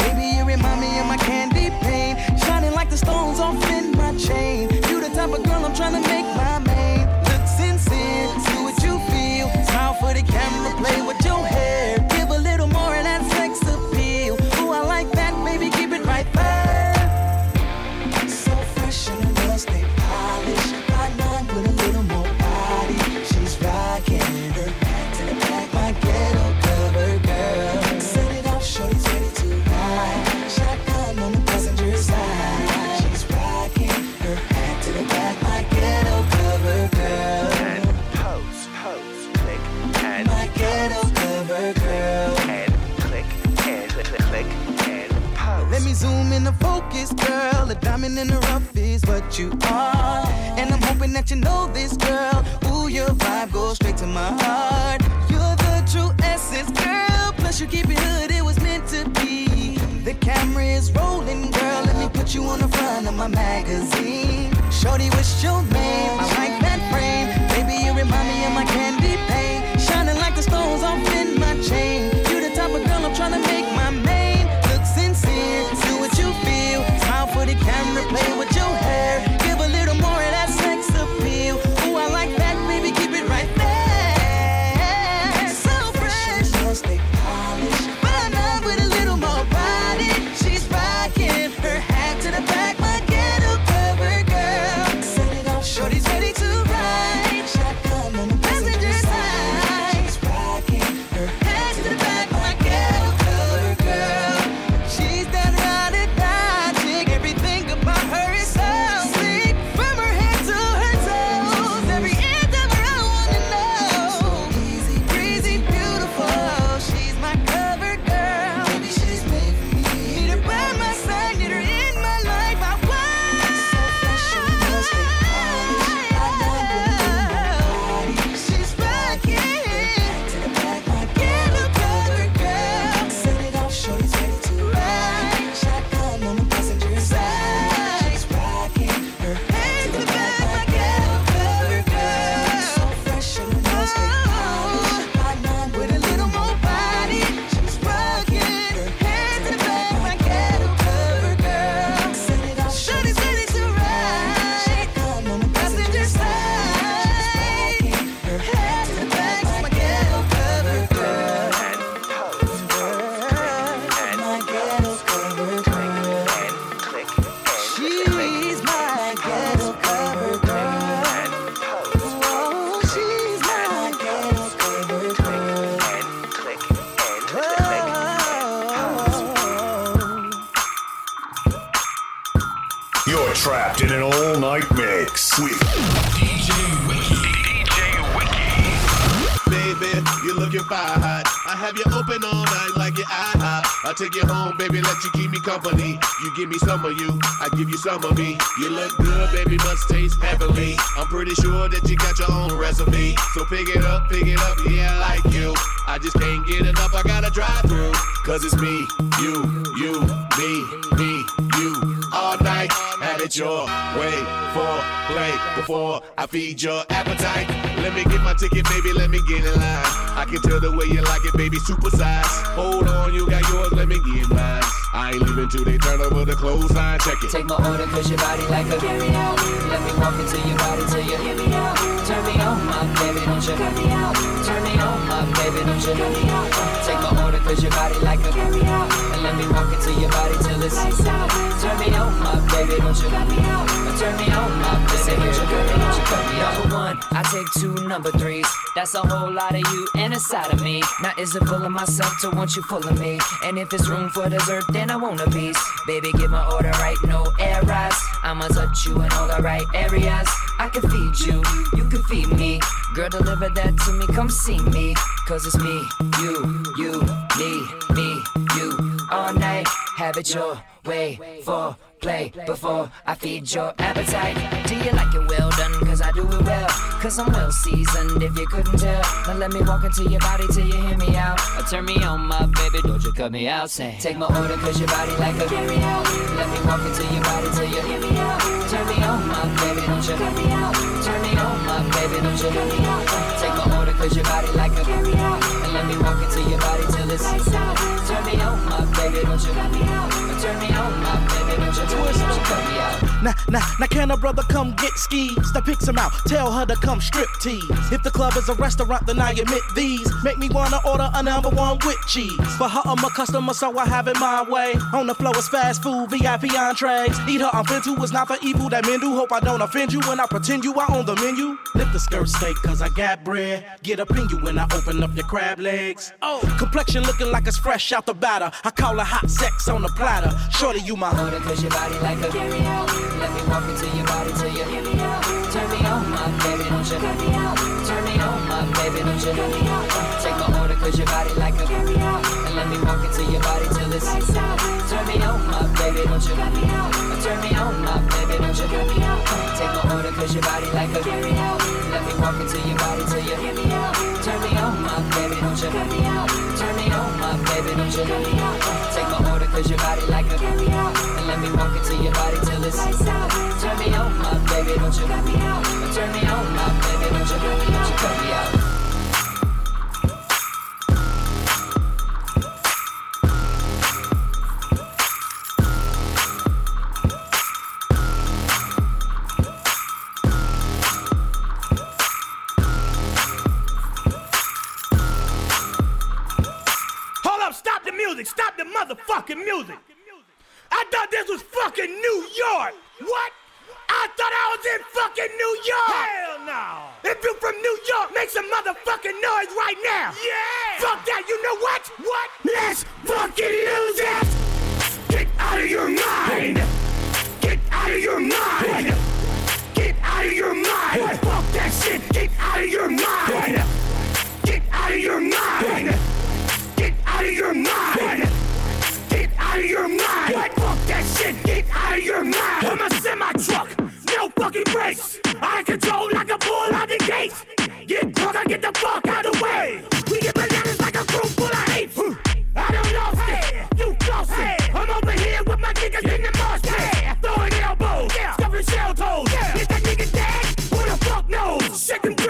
Take you home, baby, let you keep me company. You give me some of you, I give you some of me. You look good, baby, must taste heavenly. I'm pretty sure that you got your own recipe. So pick it up, pick it up, yeah, I like you. I just can't get enough, I gotta drive through. Cause it's me, you, you, me, me, you. All night, have it your way for play before I feed your appetite. Let me get my ticket, baby, let me get in line. I can tell the way you like it, baby, super size. Hold on, you got yours, let me get mine. I ain't leaving till they turn over the clothesline, check it. Take my order cause your body like a carry out. Let me walk into your body till you hear me out. Turn me on, my baby, don't you cut me out. Turn me on, my baby, don't you cut me out. Take my order cause your body like a carry out. And let me walk into your body till it's lights out. Turn me on, my baby, don't you cut me out. Turn me on, my baby, don't you cut me, don't me out. Number one, I take two number threes. That's a whole lot of you and a side of me. Now is it full of myself to want you full of me? And if it's room for dessert, then I want a piece. Baby, give my order right, no errors. I'ma touch you in all the right areas. I can feed you, you can feed me. Girl, deliver that to me, come see me. Cause it's me, you, you, me, me, you. All night, have it your way for play before I feed your appetite. Do you like it well done? Cause I do it well. Cause I'm well seasoned if you couldn't tell. Now let me walk into your body till you hear me out. Or turn me on, my baby, don't you cut me out. Say, take my order cause your body like a carry out. Let me walk into your body till you hear me out. Turn me on, my baby, don't you cut me out. Turn me baby, don't you cut me. Take my order cause your body like a carry out. And let me walk into your body till it's out. Turn me on, my baby, don't you cut me. Turn me on, my baby, don't you, don't you cut me out. Now, now, now, can a brother come get skis? The pics him out, tell her to come strip tease. If the club is a restaurant, then I admit these. Make me wanna order a number one with cheese. For her, I'm a customer, so I have it my way. On the floor is fast food, VIP entrees. Eat her, I'm into is not for evil that men do. Hope I don't offend you when I pretend you are on the menu. Lift the skirt steak, cause I got bread. Get up in you when I open up your crab legs. Oh, complexion looking like it's fresh out the batter. I call it hot sex on the platter. Shorty, you my order, cause your body like a carry out. Me walk into your body till you hear me out. Turn me on, my baby, don't you cut me out. Turn me on, my baby, don't you take my order, cause your body like a And let me walk into your body till it's Turn me on, my baby, don't you Turn me on, my baby, don't you have me? Take my order, cause your body like a Let me walk into your body till you Turn me on, my baby, don't you Turn me on, my baby, don't you Take my order, cause your body like a And let me walk into your body till it's Turn me on, my baby, don't you Turn me on, my baby, don't you cut me out the motherfucking music. I thought this was fucking New York. What? I thought I was in fucking New York. Hell no. If you're from New York, make some motherfucking noise right now. Yeah. Fuck that. You know what? What? Let's fucking lose it. Get out of your mind. Get out of your mind. Get out of your mind. Fuck that shit. Get out of your mind. Get out of your mind. Get out of your mind. Out of your mind. What? Fuck that shit. Get out of your mind. I'm a semi truck. No fucking brakes. I control like a bull out the gates. Get drunk, I get the fuck out of the way. We get bananas like a crew full of apes. I don't lost it. You lost it. I'm over here with my niggas in the mosh pit. Throwing elbows. Stuffing shell toes. Is that nigga dead? Who the fuck knows? Dreads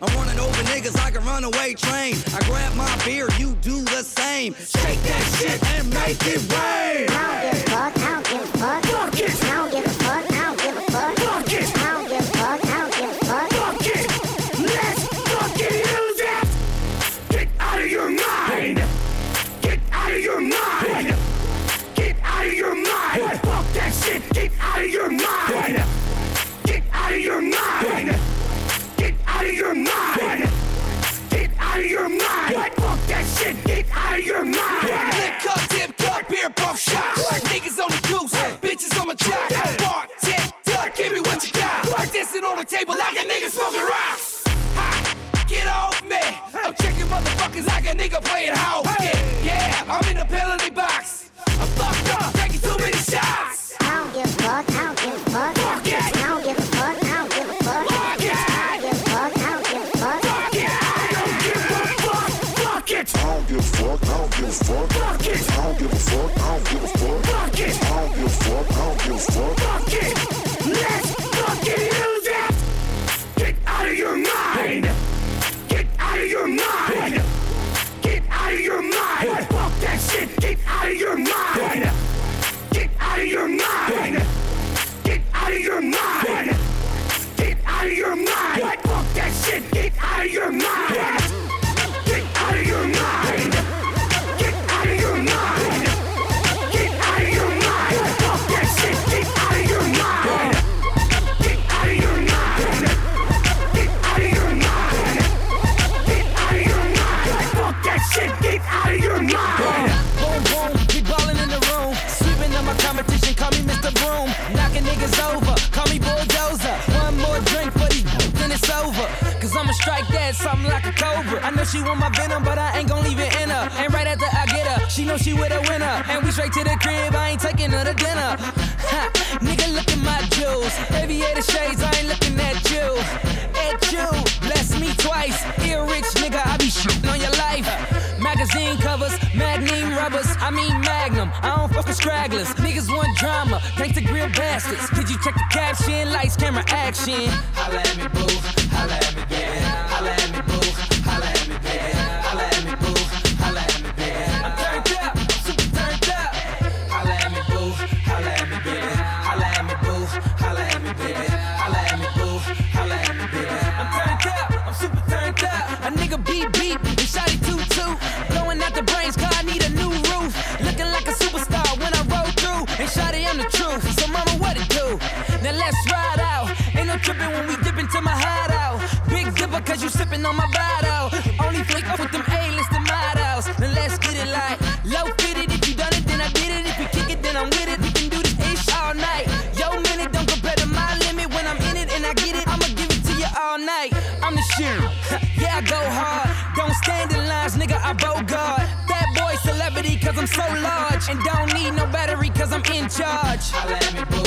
I'm running over niggas like a runaway train. I grab my beer, you do the same. Shake that shit and make it rain. That shit. That something like a cobra. I know she want my venom, but I ain't gon' leave it in her. And right after I get her, she know she with a winner. And we straight to the crib, I ain't taking her to dinner. Ha, nigga, look at my jewels. Aviator shades, I ain't looking at you. At you, bless me twice. Ear rich nigga, I be shitting on your life. Magazine covers, magnum rubbers, I mean magnum. I don't fuck with stragglers. Niggas want drama, gangsta grill bastards. Did you check the caption? Lights, camera, action. Holla at me, boo. Holla at me, yeah. Holla at me, boo. Cause on my bottle. Only flick with them A-listed models. Now let's get it like low fitted. If you done it, then I did it. If you kick it, then I'm with it. We can do this ish all night. Yo, minute don't compare to my limit. When I'm in it and I get it, I'ma give it to you all night. I'm the shit. yeah, I go hard. Don't stand in lines, nigga. I bogart. That boy celebrity cause I'm so large. And don't need no battery cause I'm in charge. Holla at me.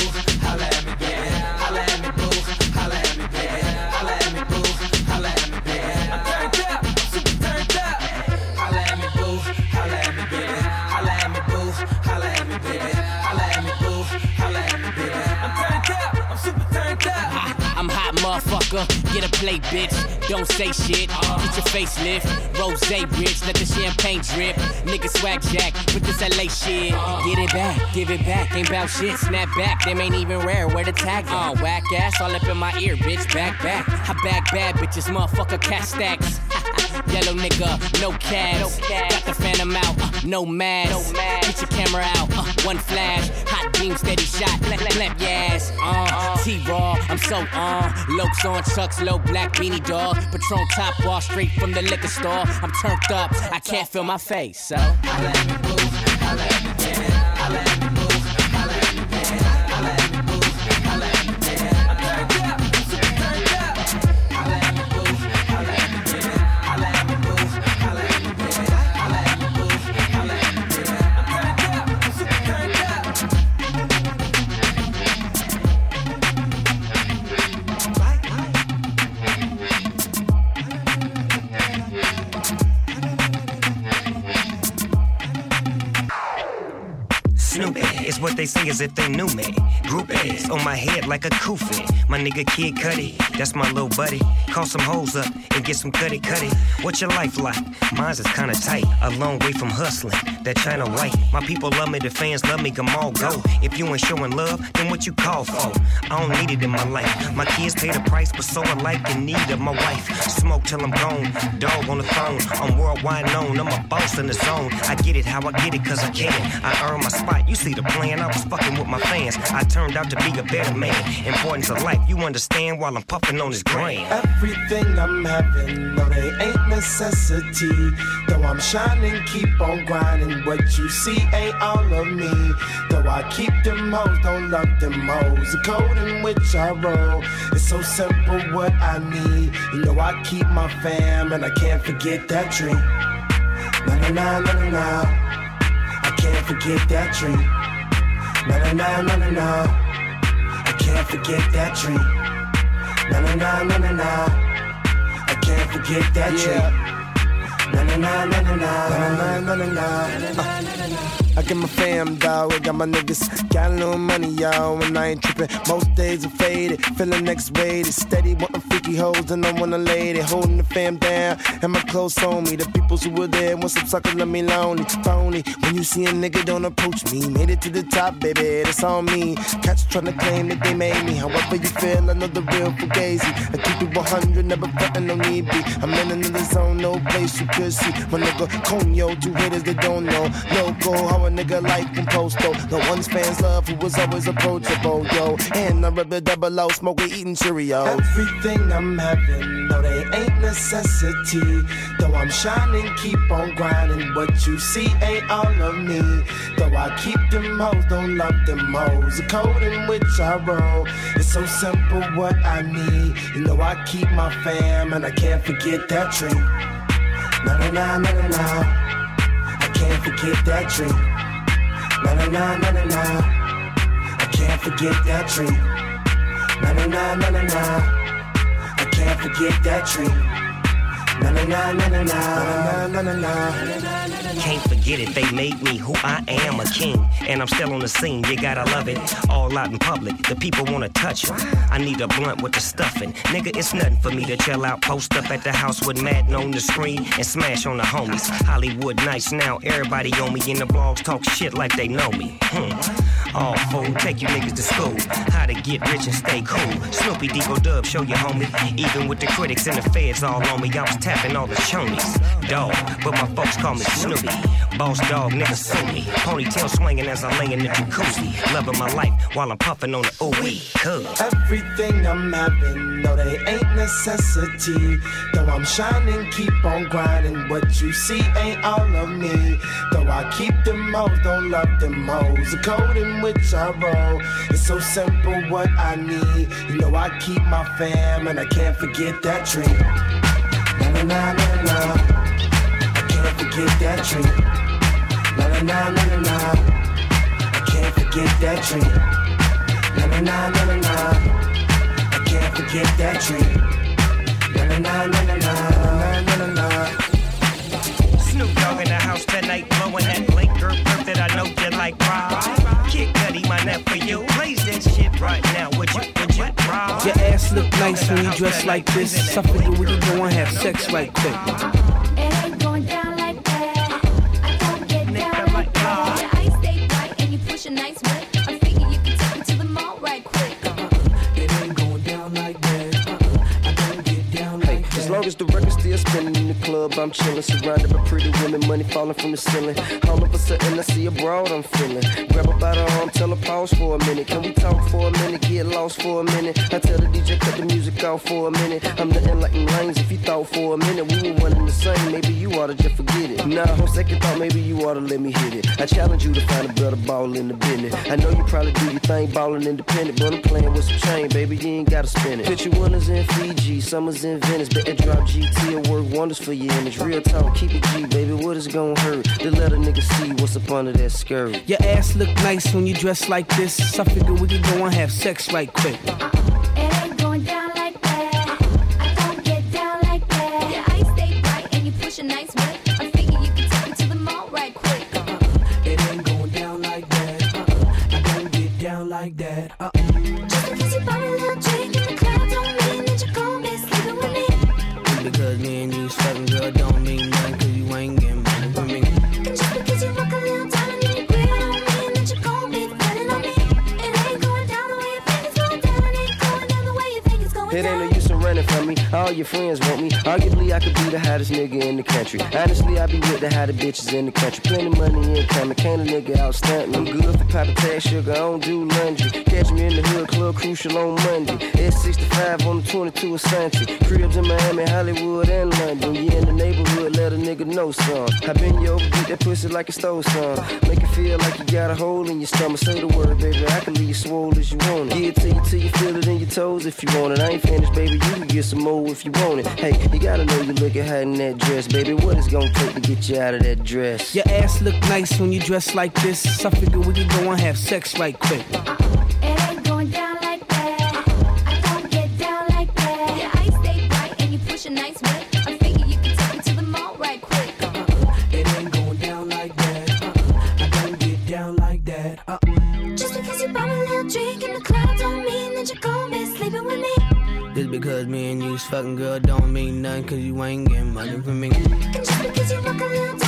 Motherfucker. Get a plate, bitch. Don't say shit. Get your facelift. Rose, bitch. Let the champagne drip. Nigga swag jack with this LA shit. Get it back, give it back. Ain't bout shit. Snap back. Them ain't even rare. Where the tag on? Whack ass all up in my ear, bitch. Back, back. I back bad bitches, motherfucker. Cat stacks. Yellow nigga, no cash. Got the phantom out, uh, no mask. Get your camera out, uh, one flash. Hot beam, steady shot. Clap, clap, yes. Uh, T-Raw, I'm so on. Lokes on chucks, low black beanie dog. Patron top wall straight from the liquor store. I'm turned up, I can't feel my face, so. Snoopy if they knew me. On my head like a kufi. My nigga Kid Cudi, that's my little buddy. Call some hoes up and get some cutty cutty. What's your life like? Mine's is kinda tight, a long way from hustling. That China white, my people love me, the fans love me, come all go. If you ain't showing love, then what you call for? I don't need it in my life. My kids pay the price, but so alike in need of my wife. Smoke till I'm gone, dog on the phone. I'm worldwide known, I'm a boss in the zone. I get it how I get it, cause I can. I earn my spot, you see the plan, I was fucking with my fans. I turned out to be a better man. Importance of life, you understand while I'm puffing on this grand. Everything I'm having, no, they ain't necessity. Though I'm shining, keep on grinding. What you see ain't all of me. Though I keep them hoes, don't love them hoes. The code in which I roll it's so simple. What I need, you know, I keep my fam, and I can't forget that dream. Na na na na na. I can't forget that dream. Na na na na na can't forget that dream. Na na na na na na. I can't forget that dream. Na na na na na na na na na na. I get my fam, dog. I got my niggas. Got a little money, y'all, and I ain't tripping. Most days are faded. Feeling next. It's steady, wanting freaky hoes, and I want a lady. Holding the fam down, and my clothes on me. The peoples who were there want some suckers, let me lonely. Phony. When you see a nigga, don't approach me. Made it to the top, baby, that's on me. Cats tryna claim that they made me. However you feel, I know the real fugazi. I keep it 100, never frontin', no need be. I'm in another zone, no place you could see. My nigga, Conyo, two hitters that don't know. Loco, how a nigga like from Posto. The ones fans love who was always approachable, yo. And I rub the double O, smoke we eating Cheerios. Everything I'm having, no, they ain't necessity. Though I'm shining, keep on grinding. What you see ain't all of me. Though I keep them hoes, don't love them hoes. The code in which I roll it's so simple. What I need, you know, I keep my fam, and I can't forget that dream. Na na na na na. I can't forget that dream. Na na na na na na. I can't forget that dream. Na na na na na na. I can't forget that. Na na na na na na na na na na. Can't forget it, they made me who I am, a king. And I'm still on the scene, you gotta love it. All out in public, the people wanna touch it. I need a blunt with the stuffing. Nigga, it's nothing for me to chill out, post up at the house with Madden on the screen and smash on the homies. Hollywood nights now, everybody on me in the blogs talk shit like they know me. Hmm. All fool, take you niggas to school. How to get rich and stay cool. Snoopy Debo Dub, show you homie. Even with the critics and the feds all on me, I was tapping all the chonies. Dog, but my folks call me Snoopy. Boss dog, nigga sue me. Ponytail swinging as I lay in the jacuzzi. Loving my life while I'm puffing on the. Cuz. Everything I'm having, no, they ain't necessity. Though I'm shining, keep on grinding. What you see ain't all of me. Though I keep them hoes, don't love them hoes. The code in which I roll it's so simple. What I need, you know, I keep my fam and I can't forget that tree. Na na na na na. I can't forget that dream. Na na na na na na. I can't forget that tree. Na na na na na na. I can't forget that tree. Na na na na na na na na na. Snoop Dogg in the house tonight, blowing that Blake girl perp that I know you like Rob. Kid Cudi, my net for you. Plays that shit right now. Would you, would you, Rob? Your ass look nice when you dress like this. I figure we can go and have sex right quick. It ain't going down bright and you push a nice whip. I figure you can take me to the mall right quick. It ain't going down like that. Uh-uh. I don't get down Hey, as long as the record's still spinning in the club, I'm chilling, surrounded by pretty women, money falling from the ceiling. All of a sudden, I see a broad I'm feeling. Grab her by the arm, tell her pause for a minute. Can we talk for a minute? Get lost for a minute. I tell the DJ cut the music off for a minute. I'm nothing like lanes. If you thought for a minute we were one and the same, maybe you oughta just forget it. Nah, on second thought, maybe you oughta let me hit it. I challenge you to find a better ball in the business. I know you probably do your thing, ballin' independent, but I'm playing with some chain, baby. You ain't gotta spin it. Picture winners in Fiji, summers in Venice, bet that drop GT will work wonders for you. And it's real talk, keep it G, baby. What is gonna hurt? To let a nigga see what's up under that skirt. Your ass look nice when you dress like this. I figure we can go and have sex like quick. Uh uh-uh It ain't going down like that. I gotta get down like that. Your height stay bright and you push a nice break. I think you can take me to the mall right quick. It ain't going down like that. I your friends want me. Arguably, I could be the hottest nigga in the country. Honestly, I be with the hottest bitches in the country. Plenty money incoming. Can't a nigga outstunt me. I'm good for poppin' tag sugar. I don't do laundry. Catch me in the hood club crucial on Monday. S65 on the 22 Asanti. Cribs in Miami, Hollywood, and London. Yeah, in the neighborhood, let a nigga know some. I been you over, beat that pussy like a stole some. Make it feel like you got a hole in your stomach. Say the word, baby. I can leave you swole as you want it. Give it to you till you feel it in your toes if you want it. I ain't finished, baby. You can get some more if you want it. Hey, you gotta know you looking hot in that dress, baby. What it's gonna take to get you out of that dress? Your ass look nice when you dress like this. I figure we can go and have sex right quick. Uh, you's fucking girl don't mean nothing cause you ain't getting money from me. Just because you rock a little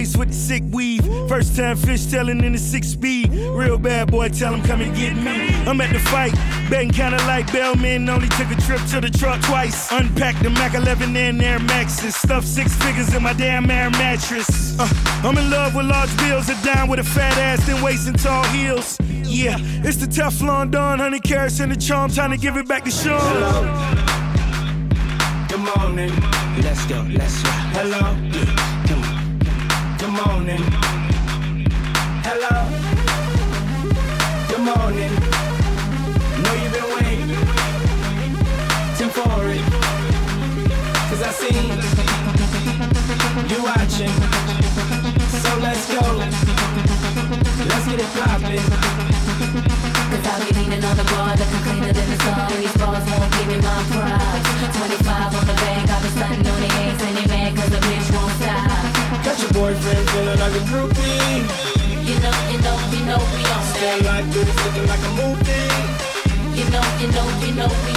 waist with the sick weave. First time fish telling in the six speed. Real bad boy, tell him come and get me. I'm at the fight, betting kinda like Bellman. Only took a trip to the truck twice. Unpacked the Mac 11 and Air Maxes. Stuffed six figures in my damn air mattress. Uh, I'm in love with large bills, a dime with a fat ass, thin waist and tall heels. Yeah, it's the Teflon Don, honey carats and the charm. Time to give it back to Sean. Hello. Good morning. Let's go, let's go. Hello. Yeah, come on. Good morning. Hello. Good morning. Know you've been waiting. Tim for it. Cause I see you watching. So let's go. Let's get it poppin'. Cause I'll be leaning on the bar, looking cleaner than the sun. These bars won't give me my pride. 25 on the bank, I've been stunting on the eggs, your boyfriend feeling like a groupie. You know, you know, you know we on Stand that. like this, looking like a movie. You know, you know, you know we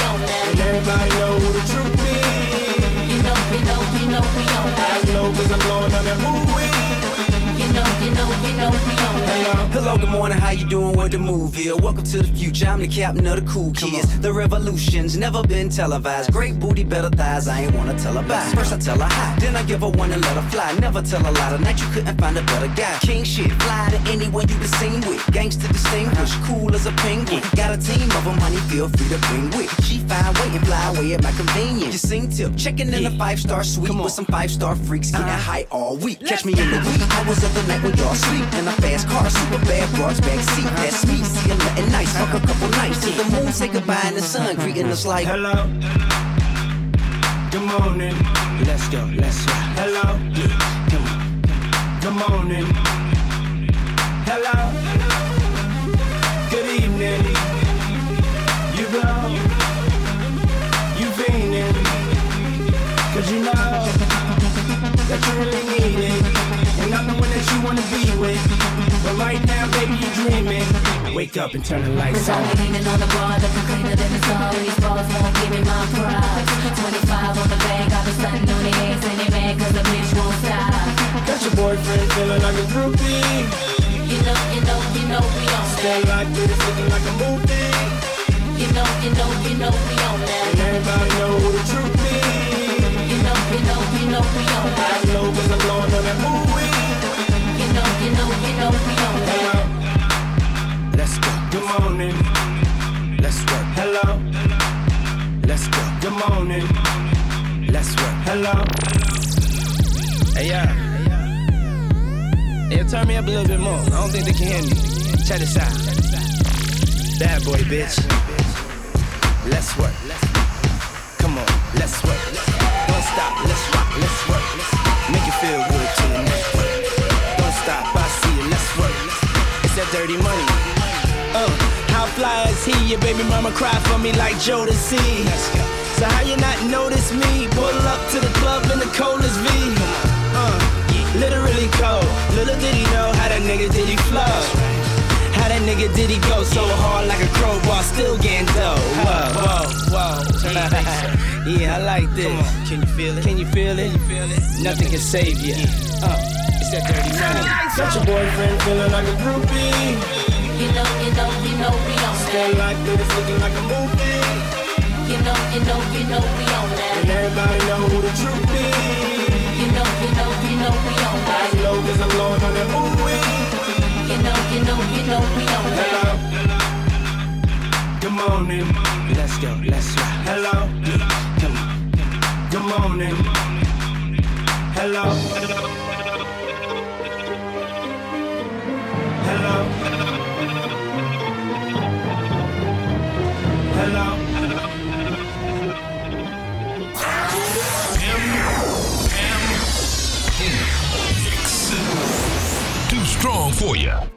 morning, how you doing? What the move here? Welcome to the future, I'm the captain of the cool kids. The revolution's never been televised. Great booty, better thighs, I ain't wanna tell her bye. First I tell her hi, then I give her one and let her fly. Never tell a lie, tonight you couldn't find a better guy. King shit, fly to anyone you been seen with. Gangsta distinguished, cool as a penguin. Got a team of them, honey, feel free to bring with. She fine, wait and fly away at my convenience. You sing tip, checking in a five star suite with some five star freaks, getting high all week. Catch me in the wee hours of the night when y'all sleep in a fast car, super bad broads back seat. That's me, see I'm nice, fuck a couple nights till the moon say goodbye and the sun greeting us like hello. Good morning. Let's go, let's go. Hello. Come on. Good morning. Hello. Good evening. You blow. You fiending. Cause you know that you really need it. And I'm the one that you wanna be with. But right now, baby, you dreaming. Wake up and turn the lights on. Be leaning on the bar, looking cleaner than the sun. These bars won't give me my pride. 25 on the bank, I've been stunting on the eggs, and they mad cause the bitch won't stop. Got your boyfriend feeling like a groupie. You know, you know, you know we on that. like this, looking like a movie. You know, you know, you know we on And that. everybody know who the truth is. You know, you know, you know we on you know, you know. Let's go. Good morning. Let's work. Hello. Let's go. Good morning. Let's work. Hello. Hey, yeah. Hey, turn me up a little bit more. I don't think they can hear me. Check this out. Bad boy, bitch. Let's work. Come on, let's work. Don't stop. Let's rock. Let's work. Make you feel good till stop, I see it, let's work. It's that dirty money. Uh, how fly is he? Your baby mama cry for me like Jodeci. So how you not notice me? Pull up to the club in the coldest V. Uh, literally cold. Little did he know how that nigga did he flow. How that nigga did he go so hard like a crowbar, still getting dough. Whoa, whoa, whoa. yeah, I like this. Can you feel it? Can you feel it? Can you feel it? Nothing can save you. Uh, that dirty money. Got your boyfriend feeling like a groupie. You know, you know, you know we on Still like this, looking like a movie. You know, you know, you know we on that. And everybody know who the truth is. You know, you know, you know we on that. I know cause I'm blowing on that movie. You know, you know, you know we on that. Good morning. Let's go, let's rock. Hello. Come on. Good morning. Hello. Hello. Strong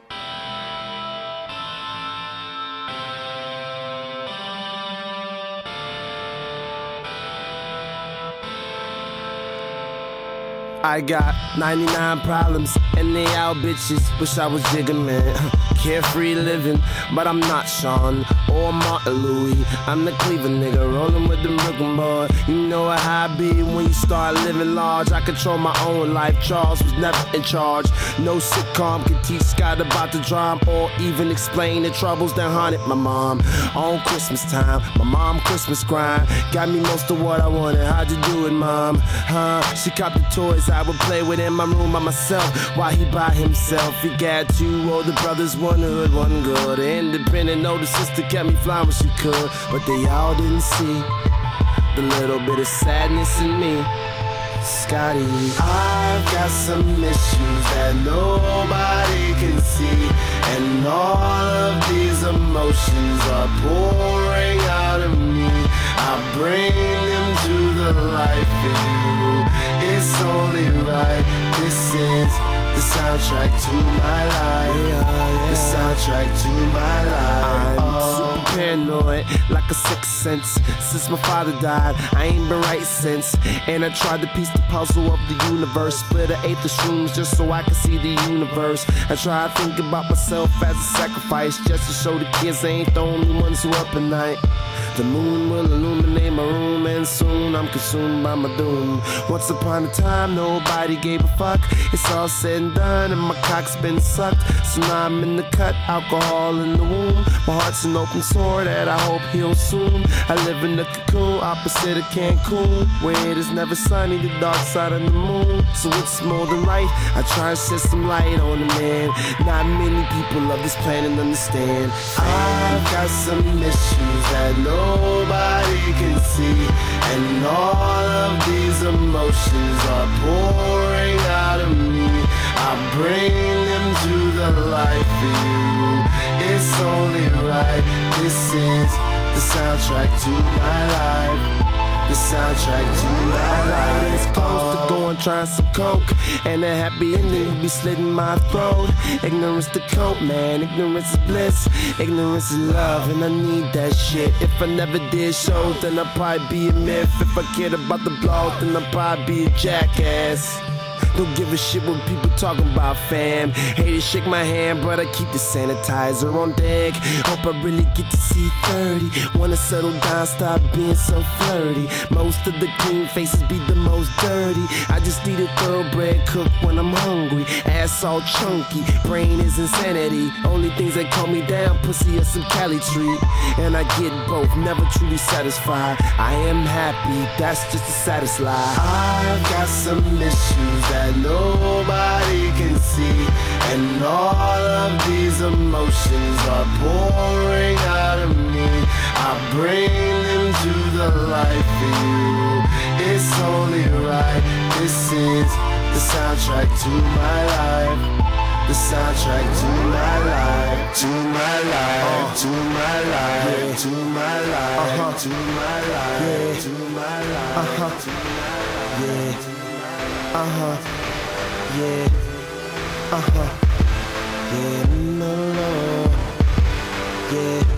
I got 99 problems and they all bitches. Wish I was jiggling. Carefree living, but I'm not Sean or Martin Louis. I'm the Cleveland nigga rolling with the Brooklyn boy. You know how I be when you start living large. I control my own life. Charles was never in charge. No sitcom can teach Scott about the drama or even explain the troubles that haunted my mom. On Christmas time, my mom Christmas grind got me most of what I wanted. How'd you do it, mom? Huh? She copped the toys I would play with in my room by myself while he by himself. He got two older brothers, one hood, one good. Independent older sister kept me flying when she could, but they all didn't see the little bit of sadness in me. Scotty, I've got some issues that nobody can see, and all of these emotions are pouring out of me. I bring them to the light for you. It's only right. This is the soundtrack to my life. The soundtrack to my life. I'm super paranoid, like a sixth sense. Since my father died, I ain't been right since. And I tried to piece the puzzle of the universe. Split an eighth of shrooms just so I could see the universe. I try to think about myself as a sacrifice, just to show the kids I ain't the only ones who up at night. The moon will illuminate my room, and soon I'm consumed by my doom. Once upon a time, nobody gave a fuck. It's all said and done, and my cock's been sucked. So now I'm in the cut, alcohol in the womb. My heart's an open sore that I hope heals soon. I live in the cocoon, opposite of Cancun, where it is never sunny, the dark side of the moon. So it's more than right. I try and shed some light on the man. Not many people of this planet understand. I've got some issues that nobody can see, and all of these emotions are pouring out of me. I bring them to the light for you. It's only right. This is the soundtrack to my life. The soundtrack to my life. It's close to going trying some coke, and a happy ending be slitting my throat. Ignorance the cope, man. Ignorance is bliss. Ignorance is love, and I need that shit. If I never did shows, then I'd probably be a myth. If I cared about the blog, then I'd probably be a jackass. Don't give a shit what people talking about, fam. Hate to shake my hand, but I keep the sanitizer on deck. Hope I really get to see 30. Wanna settle down, stop being so flirty. Most of the clean faces be the most dirty. I just need a thoroughbred cook when I'm hungry. Ass all chunky, brain is insanity. Only things that calm me down, pussy or some Cali treat. And I get both, never truly satisfied. I am happy, that's just a lie. I've got some issues that nobody can see. And all of these emotions are pouring out of me. I bring them to the light for you. It's only right. This is the soundtrack to my life. The soundtrack to my life, to my life, to my life, to my life, to my life, to my life, uh-huh. yeah, uh huh. Yeah. Uh huh. Yeah, no, no. Yeah.